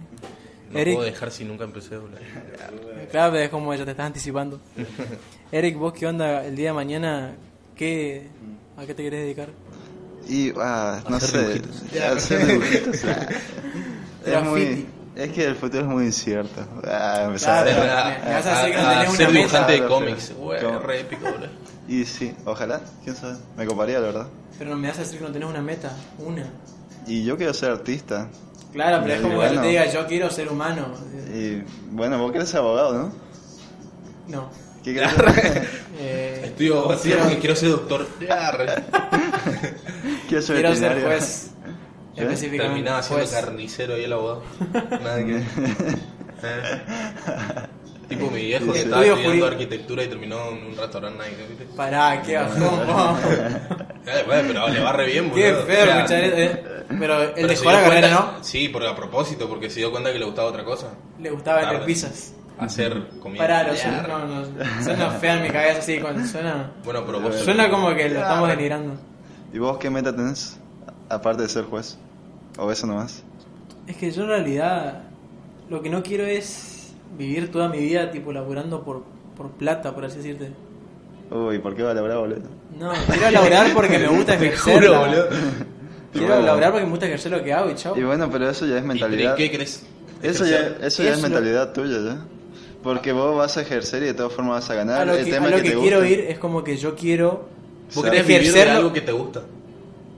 No Eric, puedo dejar si nunca empecé, boludo. claro, es como ella te estás anticipando. Eric, vos qué onda el día de mañana, ¿qué, ¿a qué te querés dedicar? Y, ah, no sé, hacer dibujitos, ah. es, muy, es que el futuro es muy incierto. Ah, empezar Claro. a- me- me vas a decir que no tenés una ser dibujante de cómics, güey, re épico, boludo. Y sí, ojalá, quién sabe, me coparía la verdad. Pero no me vas a decir que no tenés una meta, una. Y yo quiero ser artista. Claro, pero es Y como que yo te diga, yo quiero ser humano. Y bueno, vos querés ser abogado, ¿no? No. ¿Qué querés ser? Eh, Estudio abogacía porque quiero ser doctor. Quiero ser quiero ser juez. ¿Eh? Específicamente. Terminaba siendo juez. carnicero ahí el abogado. Nada que. Tipo mi viejo que estaba estudiando arquitectura y terminó en un restaurante Nike, ¿viste? Pará, qué bajón, bueno, pero le va re bien, Qué boludo. feo O sea, escuchar eso, eh. Pero él pero dejó se la dio carrera, cuenta- ¿no? Sí, porque a propósito, porque se dio cuenta que le gustaba otra cosa. Le gustaba vender Tarde. pizzas. Hacer comida. Pará, no, Ya. no, no, suena fea en mi cabeza así, cuando suena... Bueno, pero vos... Suena como que lo estamos denigrando. ¿Y vos qué meta tenés? Aparte de ser juez. ¿O eso nomás? Es que yo en realidad lo que no quiero es vivir toda mi vida tipo laburando por, por plata, por así decirte. Uy, ¿por qué va a lograr, boludo? No, quiero laburar porque me gusta ejercer. juro, boludo. Quiero Bueno. laburar porque me gusta ejercer lo que hago y chao. Y bueno, pero eso ya es ¿Y mentalidad. ¿Qué crees? Eso ya, Ejercer. eso ya es mentalidad tuya, ¿ya? Porque vos vas a ejercer y de todas formas vas a ganar. A lo el que, tema a lo es que te quiero gusta. ir es como que yo quiero Vos querés ejercerlo algo que te gusta.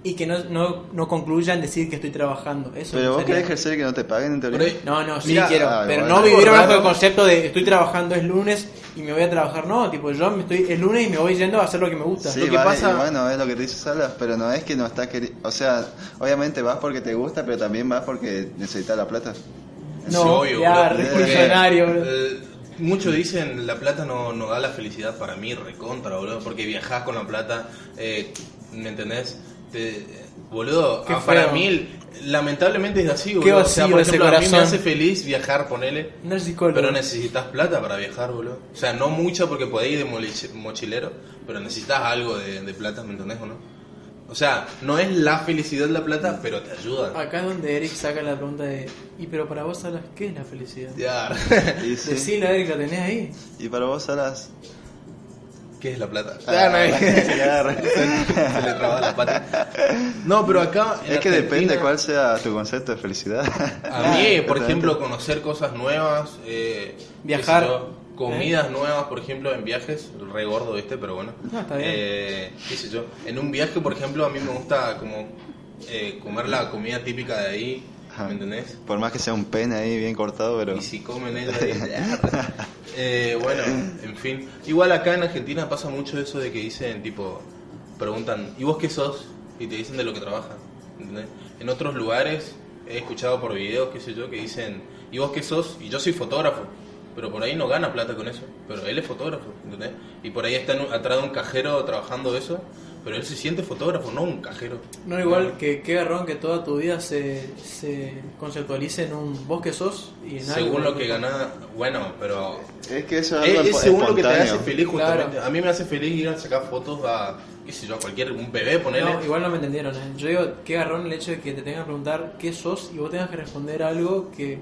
Y que no, no, no concluya en decir que estoy trabajando. Eso Pero vos querés ejercer que no te paguen en teoría. No, no, sí Mira, quiero, ah, pero igual. no vivir bajo el concepto de estoy trabajando es lunes y me voy a trabajar. No, tipo, yo me estoy es lunes y me voy yendo a hacer lo que me gusta. Sí, lo que vale, pasa, bueno, es lo que te dice Salas, pero no es que no estás queriendo. O sea, obviamente vas porque te gusta, pero también vas porque necesitas la plata. No, Sí, obvio, ya, boludo. re Porque, funcionario, boludo. Eh, muchos dicen la plata no, no da la felicidad para mí, recontra, boludo, porque viajás con la plata, eh, ¿me entendés? Te- boludo, ah, para mí, lamentablemente es así, Qué boludo. o sea, vacío por ese ejemplo, a mí me corazón. hace feliz viajar, ponele. No es psicólogo. Pero necesitas plata para viajar, boludo. O sea, no mucha porque podés ir de mochilero, pero necesitas algo de, de plata, ¿me entendés o no? O sea, no es la felicidad la plata, pero te ayuda. Acá es donde Eric saca la pregunta de, ¿y pero para vos, Salas, qué es la felicidad? Ya. Y, sí. Decila, Eric, la tenés ahí. y para vos, Salas. ¿Qué es la plata? Ah, no, se le agarra. Se le traba la pata. No, pero acá. Es que depende cuál sea tu concepto de felicidad. A mí, por ejemplo, conocer cosas nuevas, eh, Viajar. qué sé yo, comidas nuevas, por ejemplo, en viajes, re gordo este, pero bueno. No, está bien. Eh, qué sé yo, en un viaje, por ejemplo, a mí me gusta como eh, comer la comida típica de ahí. ¿Me entendés? Por más que sea un pene ahí bien cortado, pero. Y si comen ellos ahí, eh, bueno, en fin. Igual acá en Argentina pasa mucho eso de que dicen, tipo, preguntan, ¿y vos qué sos? Y te dicen de lo que trabajan. ¿entendés? En otros lugares he escuchado por videos, qué sé yo, que dicen, ¿y vos qué sos? Y yo soy fotógrafo. Pero por ahí no gana plata con eso. Pero él es fotógrafo, ¿entendés? Y por ahí está en un- atrás de un cajero trabajando eso. Pero él se siente fotógrafo, no un cajero. No, igual que qué garrón que toda tu vida se, se conceptualice en un vos que sos y en algo. Según lo que gana, bueno, pero Es que eso es Es, algo según lo que te espontáneo. hace feliz justamente. Claro. A mí me hace feliz ir a sacar fotos a, qué sé yo, a cualquier, un bebé, ponerle. No, igual no me entendieron. ¿eh? Yo digo, qué garrón el hecho de que te tengan que preguntar qué sos y vos tengas que responder algo que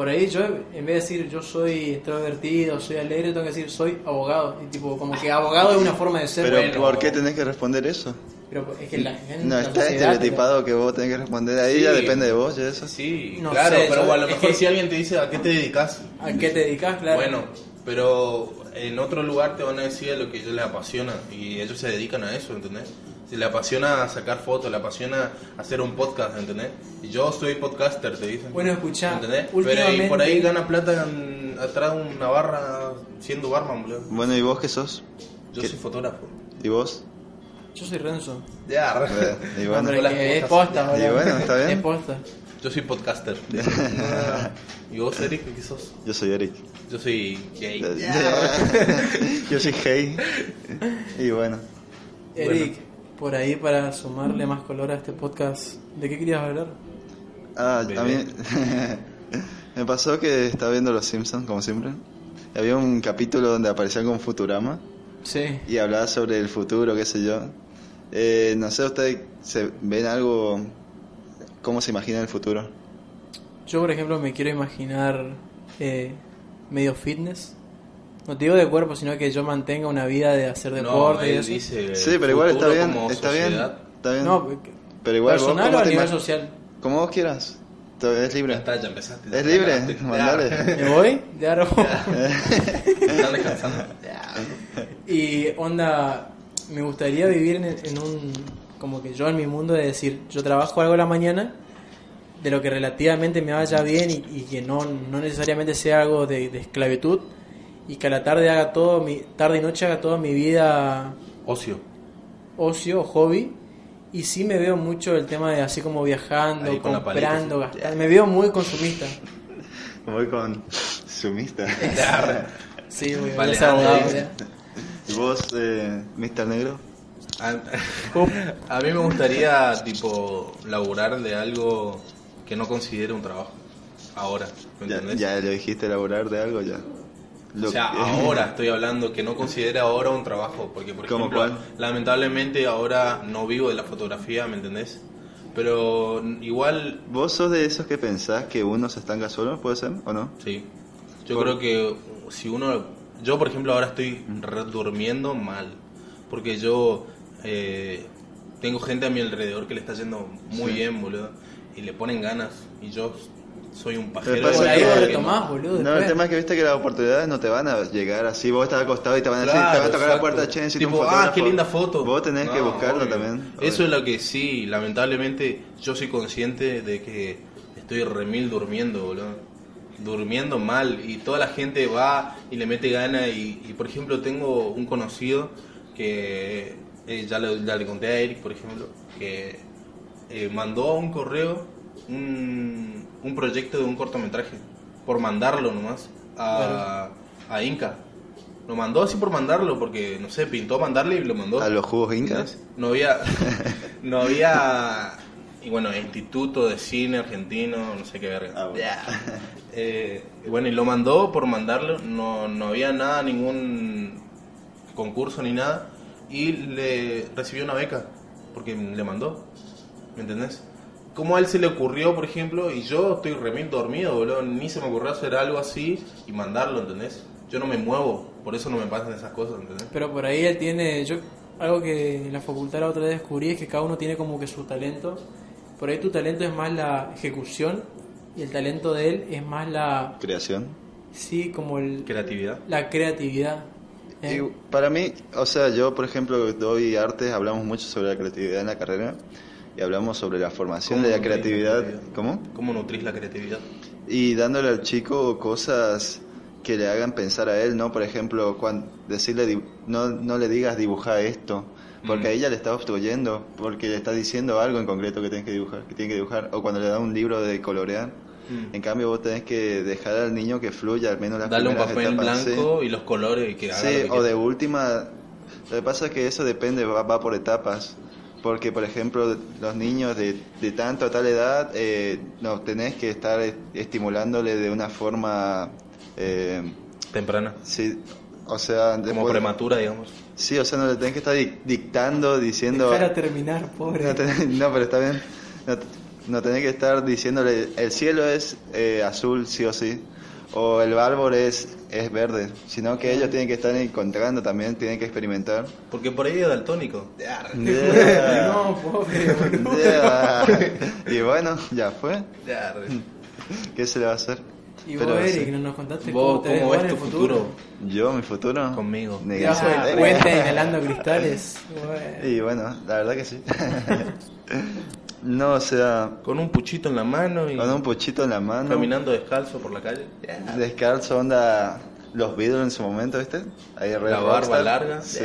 por ahí yo, en vez de decir yo soy extrovertido, soy alegre, tengo que decir soy abogado. Y tipo, como que abogado es una forma de ser. Pero bueno, ¿por qué tenés que responder eso? pero es que la gente. No la está estereotipado que vos tenés que responder ahí, Sí. ya depende de vos y eso. Sí, No claro, sé, pero yo- a lo mejor que- si alguien te dice a qué te dedicas, ¿A qué te dedicas? Claro. bueno, pero en otro lugar te van a decir a lo que a ellos les apasiona y ellos se dedican a eso, ¿entendés? Si le apasiona sacar fotos, le apasiona hacer un podcast, ¿entendés? Y yo soy podcaster, te dicen. Bueno, escuchá, ¿entendés? Pero y por ahí gana plata en- atrás de una barra siendo barman, boludo. Bueno, ¿y vos qué sos? Yo ¿Qué- soy fotógrafo. ¿Y vos? Yo soy Renzo. Ya, Eh, Y No, bueno, es posta, Y bueno, está bien. Es posta. Yo soy podcaster. ¿Y vos, Eric, qué sos? yo soy Eric. Yo soy gay. yo soy Hey. Y bueno, Eric, por ahí para sumarle más color a este podcast, ¿de qué querías hablar? ah, Bebé. a mí me pasó que estaba viendo Los Simpsons, como siempre. Y había un capítulo donde aparecía con Futurama Sí. y hablaba sobre el futuro, qué sé yo. Eh, no sé, ¿ustedes se ven algo? ¿Cómo se imaginan el futuro? Yo, por ejemplo, me quiero imaginar eh, medio fitness. No te digo de cuerpo, sino que yo mantenga una vida de hacer No, deporte y él eso. dice Sí, pero igual está bien, está bien, está bien. No, pero igual vos, personal o ¿cómo a nivel social. Como vos quieras. Todo Es Ya libre. está, ya empezaste. Es libre, Ya. mandale. ¿Me voy? De árbol. Están descansando. Y onda, me gustaría vivir en, en un, como que yo en mi mundo de decir, yo trabajo algo a la mañana, de lo que relativamente me vaya bien y, y que no, no necesariamente sea algo de, de esclavitud, y que a la tarde haga todo, mi tarde y noche haga toda mi vida Ocio. ocio, hobby, y sí me veo mucho el tema de así como viajando, con paleta, comprando, sí. gastando, me veo muy consumista. Voy con sumista. Sí, muy Vale, ah, ya. ¿Y vos, eh, Mr. Negro? A, a mí me gustaría, tipo, laburar de algo que no considere un trabajo. Ahora, ¿me Ya, entendés? ya le dijiste elaborar de algo, ya. Lo O sea, que- ahora estoy hablando que no considere ahora un trabajo, porque por ¿Cómo ejemplo, cuál? lamentablemente ahora no vivo de la fotografía, ¿me entendés? Pero igual, ¿Vos sos de esos que pensás que uno se estanca solo, puede ser, o no? sí. Yo creo que si uno, yo por ejemplo ahora estoy re- durmiendo mal, porque yo eh, tengo gente a mi alrededor que le está yendo muy Sí. bien, boludo, y le ponen ganas, y yo soy un Pero pajero. Por ahí vos no. boludo. No, el tema es que viste que las oportunidades no te van a llegar así. Vos estás acostado y te van a decir, te van a tocar la puerta, che, necesito Tipo, un ah, qué linda foto. Vos tenés que buscarlo obvio. también. Eso es lo que sí, lamentablemente yo soy consciente de que estoy remil durmiendo, boludo. Durmiendo mal y toda la gente va y le mete gana y, y, por ejemplo tengo un conocido que eh, ya, le, ya le conté a Eric, por ejemplo, que eh, mandó a un correo un, un proyecto de un cortometraje por mandarlo nomás a, a Inca. Lo mandó así por mandarlo porque, no sé, pintó mandarle y lo mandó. A los jugos incas. No había, no había, y bueno, Instituto de Cine Argentino, no sé qué verga. Ah, bueno. Ya. Eh, y bueno, y lo mandó por mandarlo, no, no había nada, ningún concurso ni nada, y le recibió una beca. porque le mandó. ¿Me entendés? ¿Cómo a él se le ocurrió, por ejemplo, y yo estoy remil dormido, boludo? Ni se me ocurrió hacer algo así y mandarlo, ¿entendés? Yo no me muevo, por eso no me pasan esas cosas, ¿entendés? Pero por ahí él tiene. yo Algo que en la facultad la otra vez descubrí es que cada uno tiene como que su talento. Por ahí tu talento es más la ejecución y el talento de él es más la. Creación. Sí, como el, Creatividad. la creatividad. ¿eh? Y para mí, o sea, yo por ejemplo doy artes, hablamos mucho sobre la creatividad en la carrera y hablamos sobre la formación ¿Cómo de la la creatividad. creatividad? ¿Cómo? ¿Cómo nutrís la creatividad? Y dándole al chico cosas que le hagan pensar a él, ¿no? Por ejemplo, cuando decirle, no, no le digas dibuja esto, porque Mm. a ella le está obstruyendo, porque le está diciendo algo en concreto que tienes que dibujar, que tiene que dibujar, o cuando le da un libro de colorear. Mm. En cambio, vos tenés que dejar al niño que fluya, al menos las Darle un papel etapas, ¿sí? blanco y los colores y que haga Sí, lo que o de quiera. última, lo que pasa es que eso depende, va, va por etapas. Porque, por ejemplo, los niños de, de tanto a tal edad, eh, no tenés que estar estimulándole de una forma, eh, Temprana. sí, o sea, Como después- prematura, digamos. Sí, o sea, no le tenés que estar dic- dictando, diciendo... Dejar a terminar, pobre. No, tenés- no, pero está bien. No, no tenés que estar diciéndole, el cielo es eh, azul, sí o sí, o el árbol es, es verde, sino que ellos tienen que estar encontrando también, tienen que experimentar. Porque por ahí es daltónico. Yeah. No, pobre. Yeah. Y bueno, ya fue. Ya, re. ¿Qué se le va a hacer? Y vos, Pero Eric, sí. no nos contaste Vos, cómo te ¿cómo vos ves tu el futuro? Yo, mi futuro. Conmigo. Del puente, inhalando cristales. Bueno. Y bueno, la verdad que sí. No, o sea, Con un puchito en la mano y con un puchito en la mano. caminando descalzo por la calle. Descalzo, onda los Beatles en su momento, ¿viste? Ahí re La barba rockstar. larga. Sí.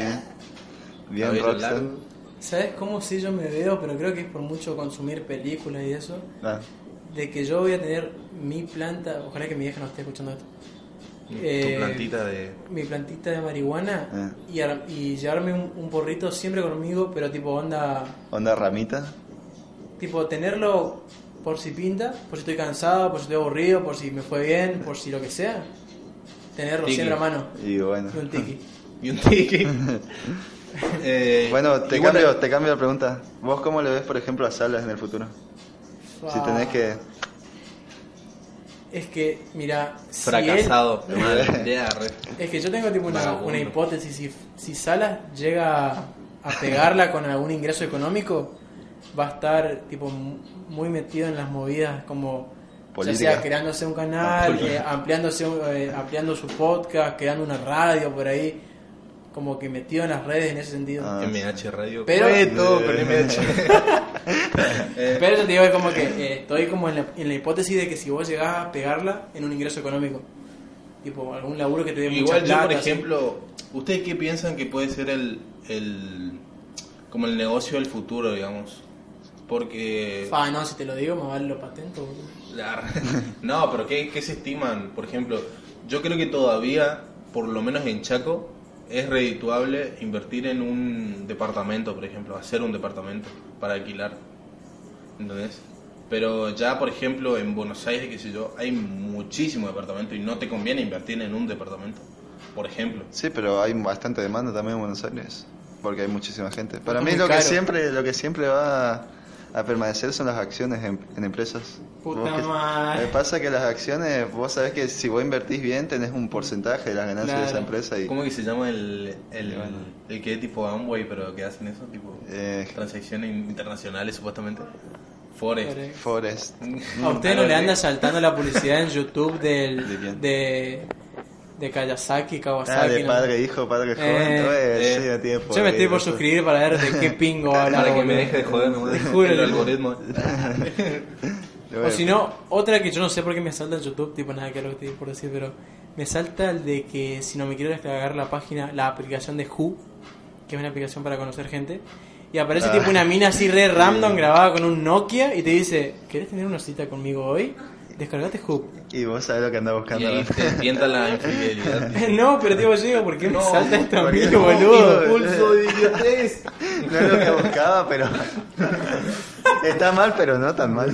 Bien rockstar. largo. ¿Sabes cómo sí yo me veo? Pero creo que es por mucho consumir películas y eso. Ah, De que yo voy a tener mi planta. Ojalá que mi vieja no esté escuchando esto. Tu Eh, plantita de. Mi plantita de marihuana. Ah. Y, ar- y llevarme un, un porrito siempre conmigo, pero tipo onda. onda ramita. Tipo tenerlo por si pinta, por si estoy cansado, por si estoy aburrido, por si me fue bien, por si lo que sea. Tenerlo Tiki. siempre a mano. Y bueno. Y un tiki. Y un tiki. Eh, Bueno, te bueno, cambio, te cambio la pregunta. ¿Vos cómo le ves, por ejemplo, a Salas en el futuro? Si tenés que... Es que, mira, si Fracasado. Re. él- es que yo tengo tipo una, una hipótesis. Si, si Salas llega a pegarla con algún ingreso económico, va a estar tipo mu- muy metido en las movidas como Política. ya sea creándose un canal, Ah, eh, ampliándose, un- eh, ampliando su podcast, creando una radio por ahí, como que metido en las redes en ese sentido. Ah. MH Radio. Pero- Cueto, Eh. pero MH. Pero yo te digo, es como que eh, estoy como en la, en la hipótesis de que si vos llegás a pegarla en un ingreso económico, tipo algún laburo que te dé mucha Igual yo, plata, por ejemplo, ¿ustedes qué piensan que puede ser el, el como el negocio del futuro, digamos? Porque Fa, no, si te lo digo, me vale lo patento. La- No, pero ¿qué, ¿qué se estiman? Por ejemplo, yo creo que todavía, por lo menos en Chaco, es redituable invertir en un departamento, por ejemplo, hacer un departamento para alquilar. ¿Entendés? Pero ya, por ejemplo, en Buenos Aires, qué sé yo, hay muchísimos departamentos y no te conviene invertir en un departamento, por ejemplo. Sí, pero hay bastante demanda también en Buenos Aires, porque hay muchísima gente. Para mí lo que siempre lo que siempre va a permanecer son las acciones en, en empresas. Puta que- madre. Me pasa que las acciones, vos sabés que si vos invertís bien, tenés un porcentaje de las ganancias de esa Claro. empresa y ¿Cómo que se llama el, el, Y bueno. el que es tipo Amway, pero que hacen eso? Tipo eh, transacciones internacionales, supuestamente. Forex. Forex. Forest. A usted no le anda saltando la publicidad en YouTube del, ¿De? De, de Kawasaki, Ah, Kawasaki. de ¿no? padre, hijo, padre, joven. Eh, es- eh. sí, Yo me estoy por suscribir para ver de qué pingo habla. Para que boludo. me deje de joder, ¿no? Te juro, el algoritmo. O si no, otra que yo no sé por qué me salta en YouTube, tipo nada que es lo que estoy por decir, pero me salta el de que si no me quiero descargar la página, la aplicación de Who, que es una aplicación para conocer gente, y aparece Ah. tipo una mina así re random grabada con un Nokia y te dice, ¿querés tener una cita conmigo hoy? Descargate Who. Y vos sabés lo que andás Y buscando. ahí te tienta la infidelidad. no, pero yo digo, ¿por qué me No, salta esto a mí, boludo? tío. Pulso de idiotez. No es lo que buscaba, pero. Está mal, pero no tan mal.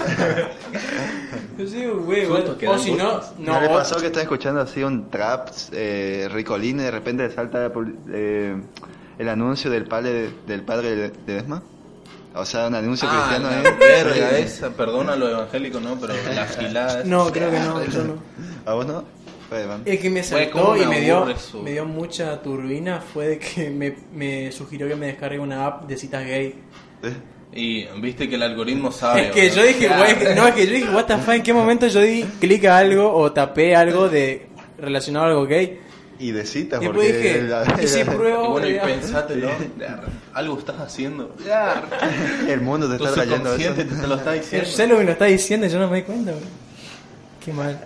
Yo digo, güey, o si no. ¿No, no, le pasó que está escuchando así un trap eh, ricolín y de repente le salta eh, el anuncio del padre, del padre de Desma? O sea, un anuncio Ah, cristiano la ahí. verga esa, perdona lo evangélico, ¿no? Pero la gilada. No, creo que no, yo no. ¿A vos no? El que me saltó ¿cómo y me dio, eso? me dio mucha turbina fue de que me, me sugirió que me descargue una app de citas gay. ¿Eh? Y viste que el algoritmo sabe. Es que ¿no? yo dije, que- no, es que yo dije, what the fuck, ¿en qué momento yo di clic a algo o tapé algo de relacionado a algo gay? Y de citas, Y porque... dije, la- ¿y si Y pruebo? bueno, y Ya. pensátelo. Algo estás haciendo. el mundo te está trayendo eso. te lo está diciendo. Sé lo que me está diciendo, yo no me di cuenta, güey. Qué mal.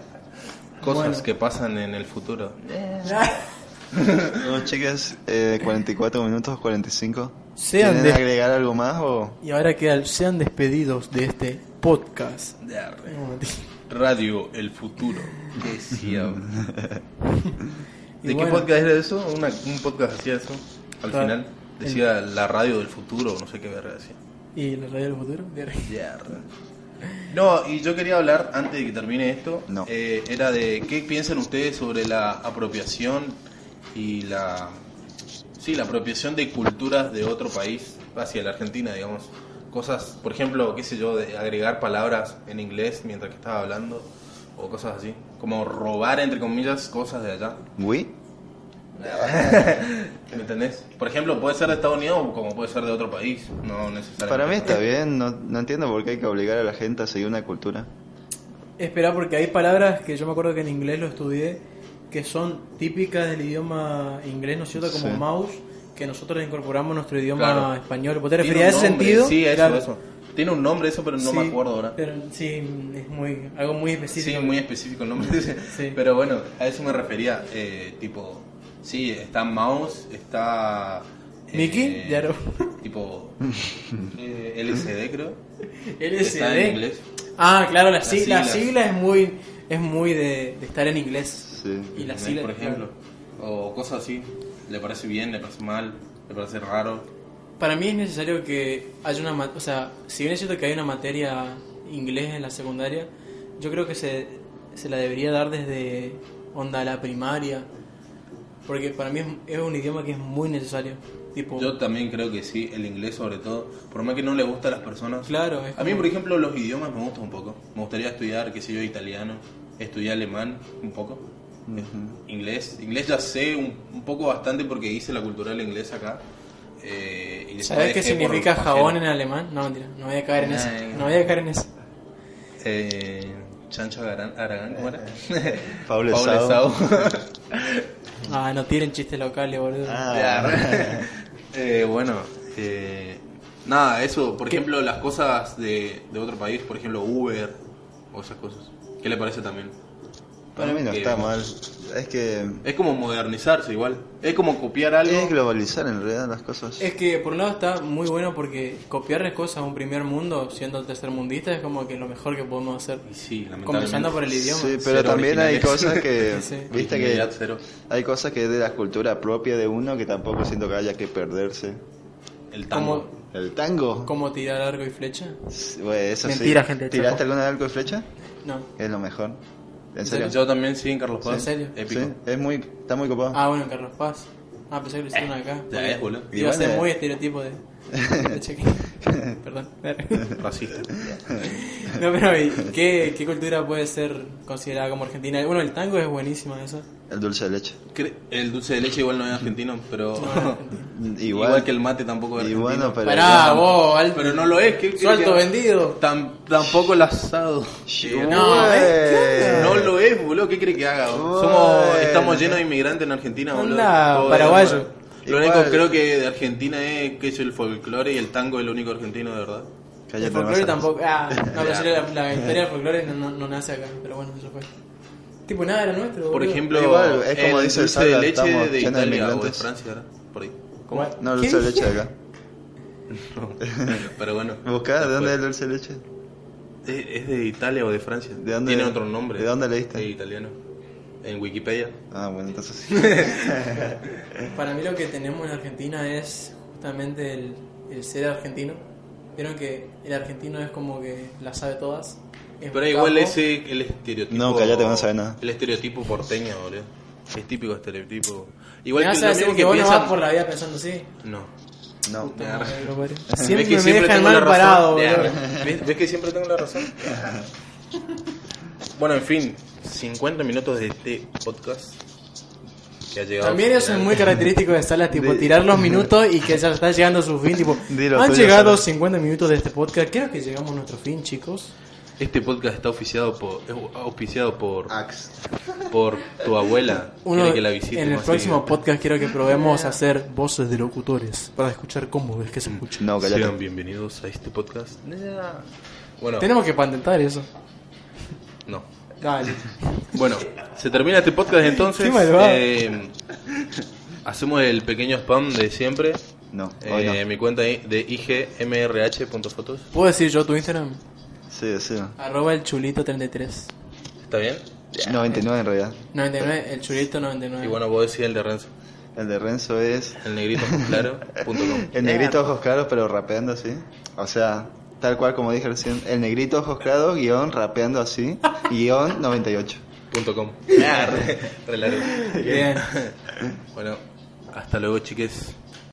Cosas Bueno. que pasan en el futuro. No, chicas, eh, 44 minutos, 45. Sean ¿Quieren de- agregar algo más o...? Y ahora queda, sean despedidos de este podcast. No. Radio El Futuro. ¿Qué ¿De bueno. qué podcast era eso? Una- un podcast hacía eso. Al Claro. final decía la radio del futuro, no sé qué verga decía. ¿Y la radio del futuro? No, y yo quería hablar, antes de que termine esto, No. eh, era de qué piensan ustedes sobre la apropiación y la... Sí, la apropiación de culturas de otro país hacia la Argentina, digamos. Cosas, por ejemplo, qué sé yo, de agregar palabras en inglés mientras que estaba hablando, o cosas así. Como robar, entre comillas, cosas de allá. ¿Oui? ¿Me entendés? Por ejemplo, puede ser de Estados Unidos como puede ser de otro país, no necesariamente. Para mí está bien, no, no entiendo por qué hay que obligar a la gente a seguir una cultura. Espera, porque hay palabras que yo me acuerdo que en inglés lo estudié, que son típicas del idioma inglés, ¿no es cierto? Como Sí. mouse, que nosotros incorporamos a nuestro idioma Claro. español. ¿Vos te referías a ese sentido? Sí, eso, Claro. eso. Tiene un nombre eso, pero no Sí, me acuerdo ahora. Pero sí, es muy, algo muy específico. Sí, muy específico el nombre. Sí. Pero bueno, a eso me refería. eh, tipo, sí, está Mouse, está. eh, ¿Mickey? Ya no. Tipo, eh, LCD, creo. LSD. Está en inglés. Ah, claro, la, sigla, la siglas. sigla es muy, es muy de, de estar en inglés. Sí. Y la ¿entendés? sigla, por ejemplo. O cosas así. Le parece bien, le parece mal, le parece raro. Para mí es necesario que haya una... O sea, si bien es cierto que hay una materia inglés en la secundaria, yo creo que se, se la debería dar desde onda la primaria. Porque para mí es, es un idioma que es muy necesario. Tipo, Yo también creo que sí, el inglés sobre todo, por más que no le gusta a las personas. Claro, es A mí, como- por ejemplo, los idiomas me gustan un poco. Me gustaría estudiar, qué sé yo, italiano, estudiar alemán un poco. Inglés, inglés ya sé un, un poco bastante porque hice la cultural inglesa acá. Eh, ¿Sabes qué significa pajero. jabón en alemán? No, mentira, no voy a caer en eso. Nah, No voy a caer en eso. Eh, Chancho Aragán, Aragán, ¿cómo era? Pablo Pablo Esau. Esau. Ah, no tiren chistes locales, boludo. Ah. Eh, bueno, eh, nada, eso, por ¿Qué? ejemplo, las cosas de, de otro país, por ejemplo, Uber o esas cosas. ¿Qué le parece también? Para mí no Que- está mal. Es que Es como modernizarse igual. Es como copiar algo. es globalizar en realidad las cosas. Es que por un lado está muy bueno porque copiarle cosas a un primer mundo siendo tercermundista es como que lo mejor que podemos hacer. Y sí, lamentablemente. Comenzando por el idioma. Sí, pero Cero también hay originales. cosas que, Sí, viste que cero. hay cosas que es de la cultura propia de uno que tampoco siento que haya que perderse. El tango. El tango, Como tirar arco y flecha. Sí, güey, eso Mentira, sí. gente, ¿Tiraste chapo. alguna de arco y flecha? No. Es lo mejor. Yo también sí, en Carlos Paz. ¿En serio? Épico. Sí, es muy, está muy copado. Ah, bueno, en Carlos Paz. Ah, pensé que lo hicieron acá. Ya es, boludo. Iba a ser muy eh. estereotipo de. Perdón. Racista. No, pero ¿y ¿qué, ¿qué cultura puede ser considerada como argentina? Bueno, el tango es buenísimo eso. El dulce de leche. Cre- El dulce de leche igual no es argentino, pero. No, es argentino. Igual, Igual, que el mate tampoco es argentino. bueno, pero- Pará, vos, alto. Pero no lo es. ¿qué- qué- Suelto qué- vendido. Tam- tampoco el asado. No, Güey. No lo es, boludo. ¿Qué crees que haga? Somos, estamos llenos de inmigrantes en Argentina, boludo. Todo paraguayo. Lo Igual. único creo que de Argentina es que es el folclore y el tango es lo único argentino, de verdad. Cállate, el folclore tampoco. Ah, no, pero la, la historia del folclore no, no, no nace acá, pero bueno, eso fue. Tipo, nada era nuestro. Por boludo. ejemplo, Igual, es como el dice dulce Sara, de leche de Italia o de. Francia, ¿verdad? Por ahí. ¿Cómo? No, el ¿Qué dulce de leche de acá. Pero bueno. Buscá, ¿de dónde es el dulce de leche? ¿Es es de Italia o de Francia? ¿De dónde- Tiene otro nombre. de dónde leíste? De italiano. En Wikipedia. Ah, bueno, entonces sí. Para mí lo que tenemos en Argentina es justamente el, el ser argentino. Vieron que el argentino es como que la sabe todas. Es Pero igual capo. ese, el estereotipo... No, cállate, no sabes nada. El estereotipo porteño, boludo. Es típico estereotipo. Igual Me que vas a lo decir mismo que vos no piensan- vas por la vida pensando así. No. No. Siempre ¿Ves que me siempre dejan mal parado, boludo. ¿Ves, ves que siempre tengo la razón? bueno, en fin, 50 minutos de este podcast que ha llegado. También eso es muy característico de Salas, tipo, tirar los minutos y que ya está llegando a su fin, tipo, Dilo han llegado Salas. 50 minutos de este podcast, creo que llegamos a nuestro fin, chicos. Este podcast está auspiciado por, auspiciado por, Axe. por tu abuela. Uno, Quiere que la visite en el próximo seguido. podcast quiero que probemos hacer voces de locutores para escuchar cómo es que se escucha. No, Sean bienvenidos a este podcast. Bueno, Tenemos que patentar eso. no. Dale. Bueno, se termina este podcast entonces. Eh, hacemos el pequeño spam de siempre. No, hoy Eh, no. Mi cuenta de igmrh.fotos. ¿Puedo decir yo tu Instagram? Sí, sí. Arroba el chulito33. ¿Está bien? 99 en realidad. 99, el chulito 99. Y bueno, vos decís el de Renzo. El de Renzo es El negrito claro.com. el negrito ojos claros, pero rapeando así. O sea, tal cual como dije recién. El negrito ojos claros, guion rapeando así, guion 98. Punto com. Ah, re- re largo. Bien. Bueno, hasta luego, chiques.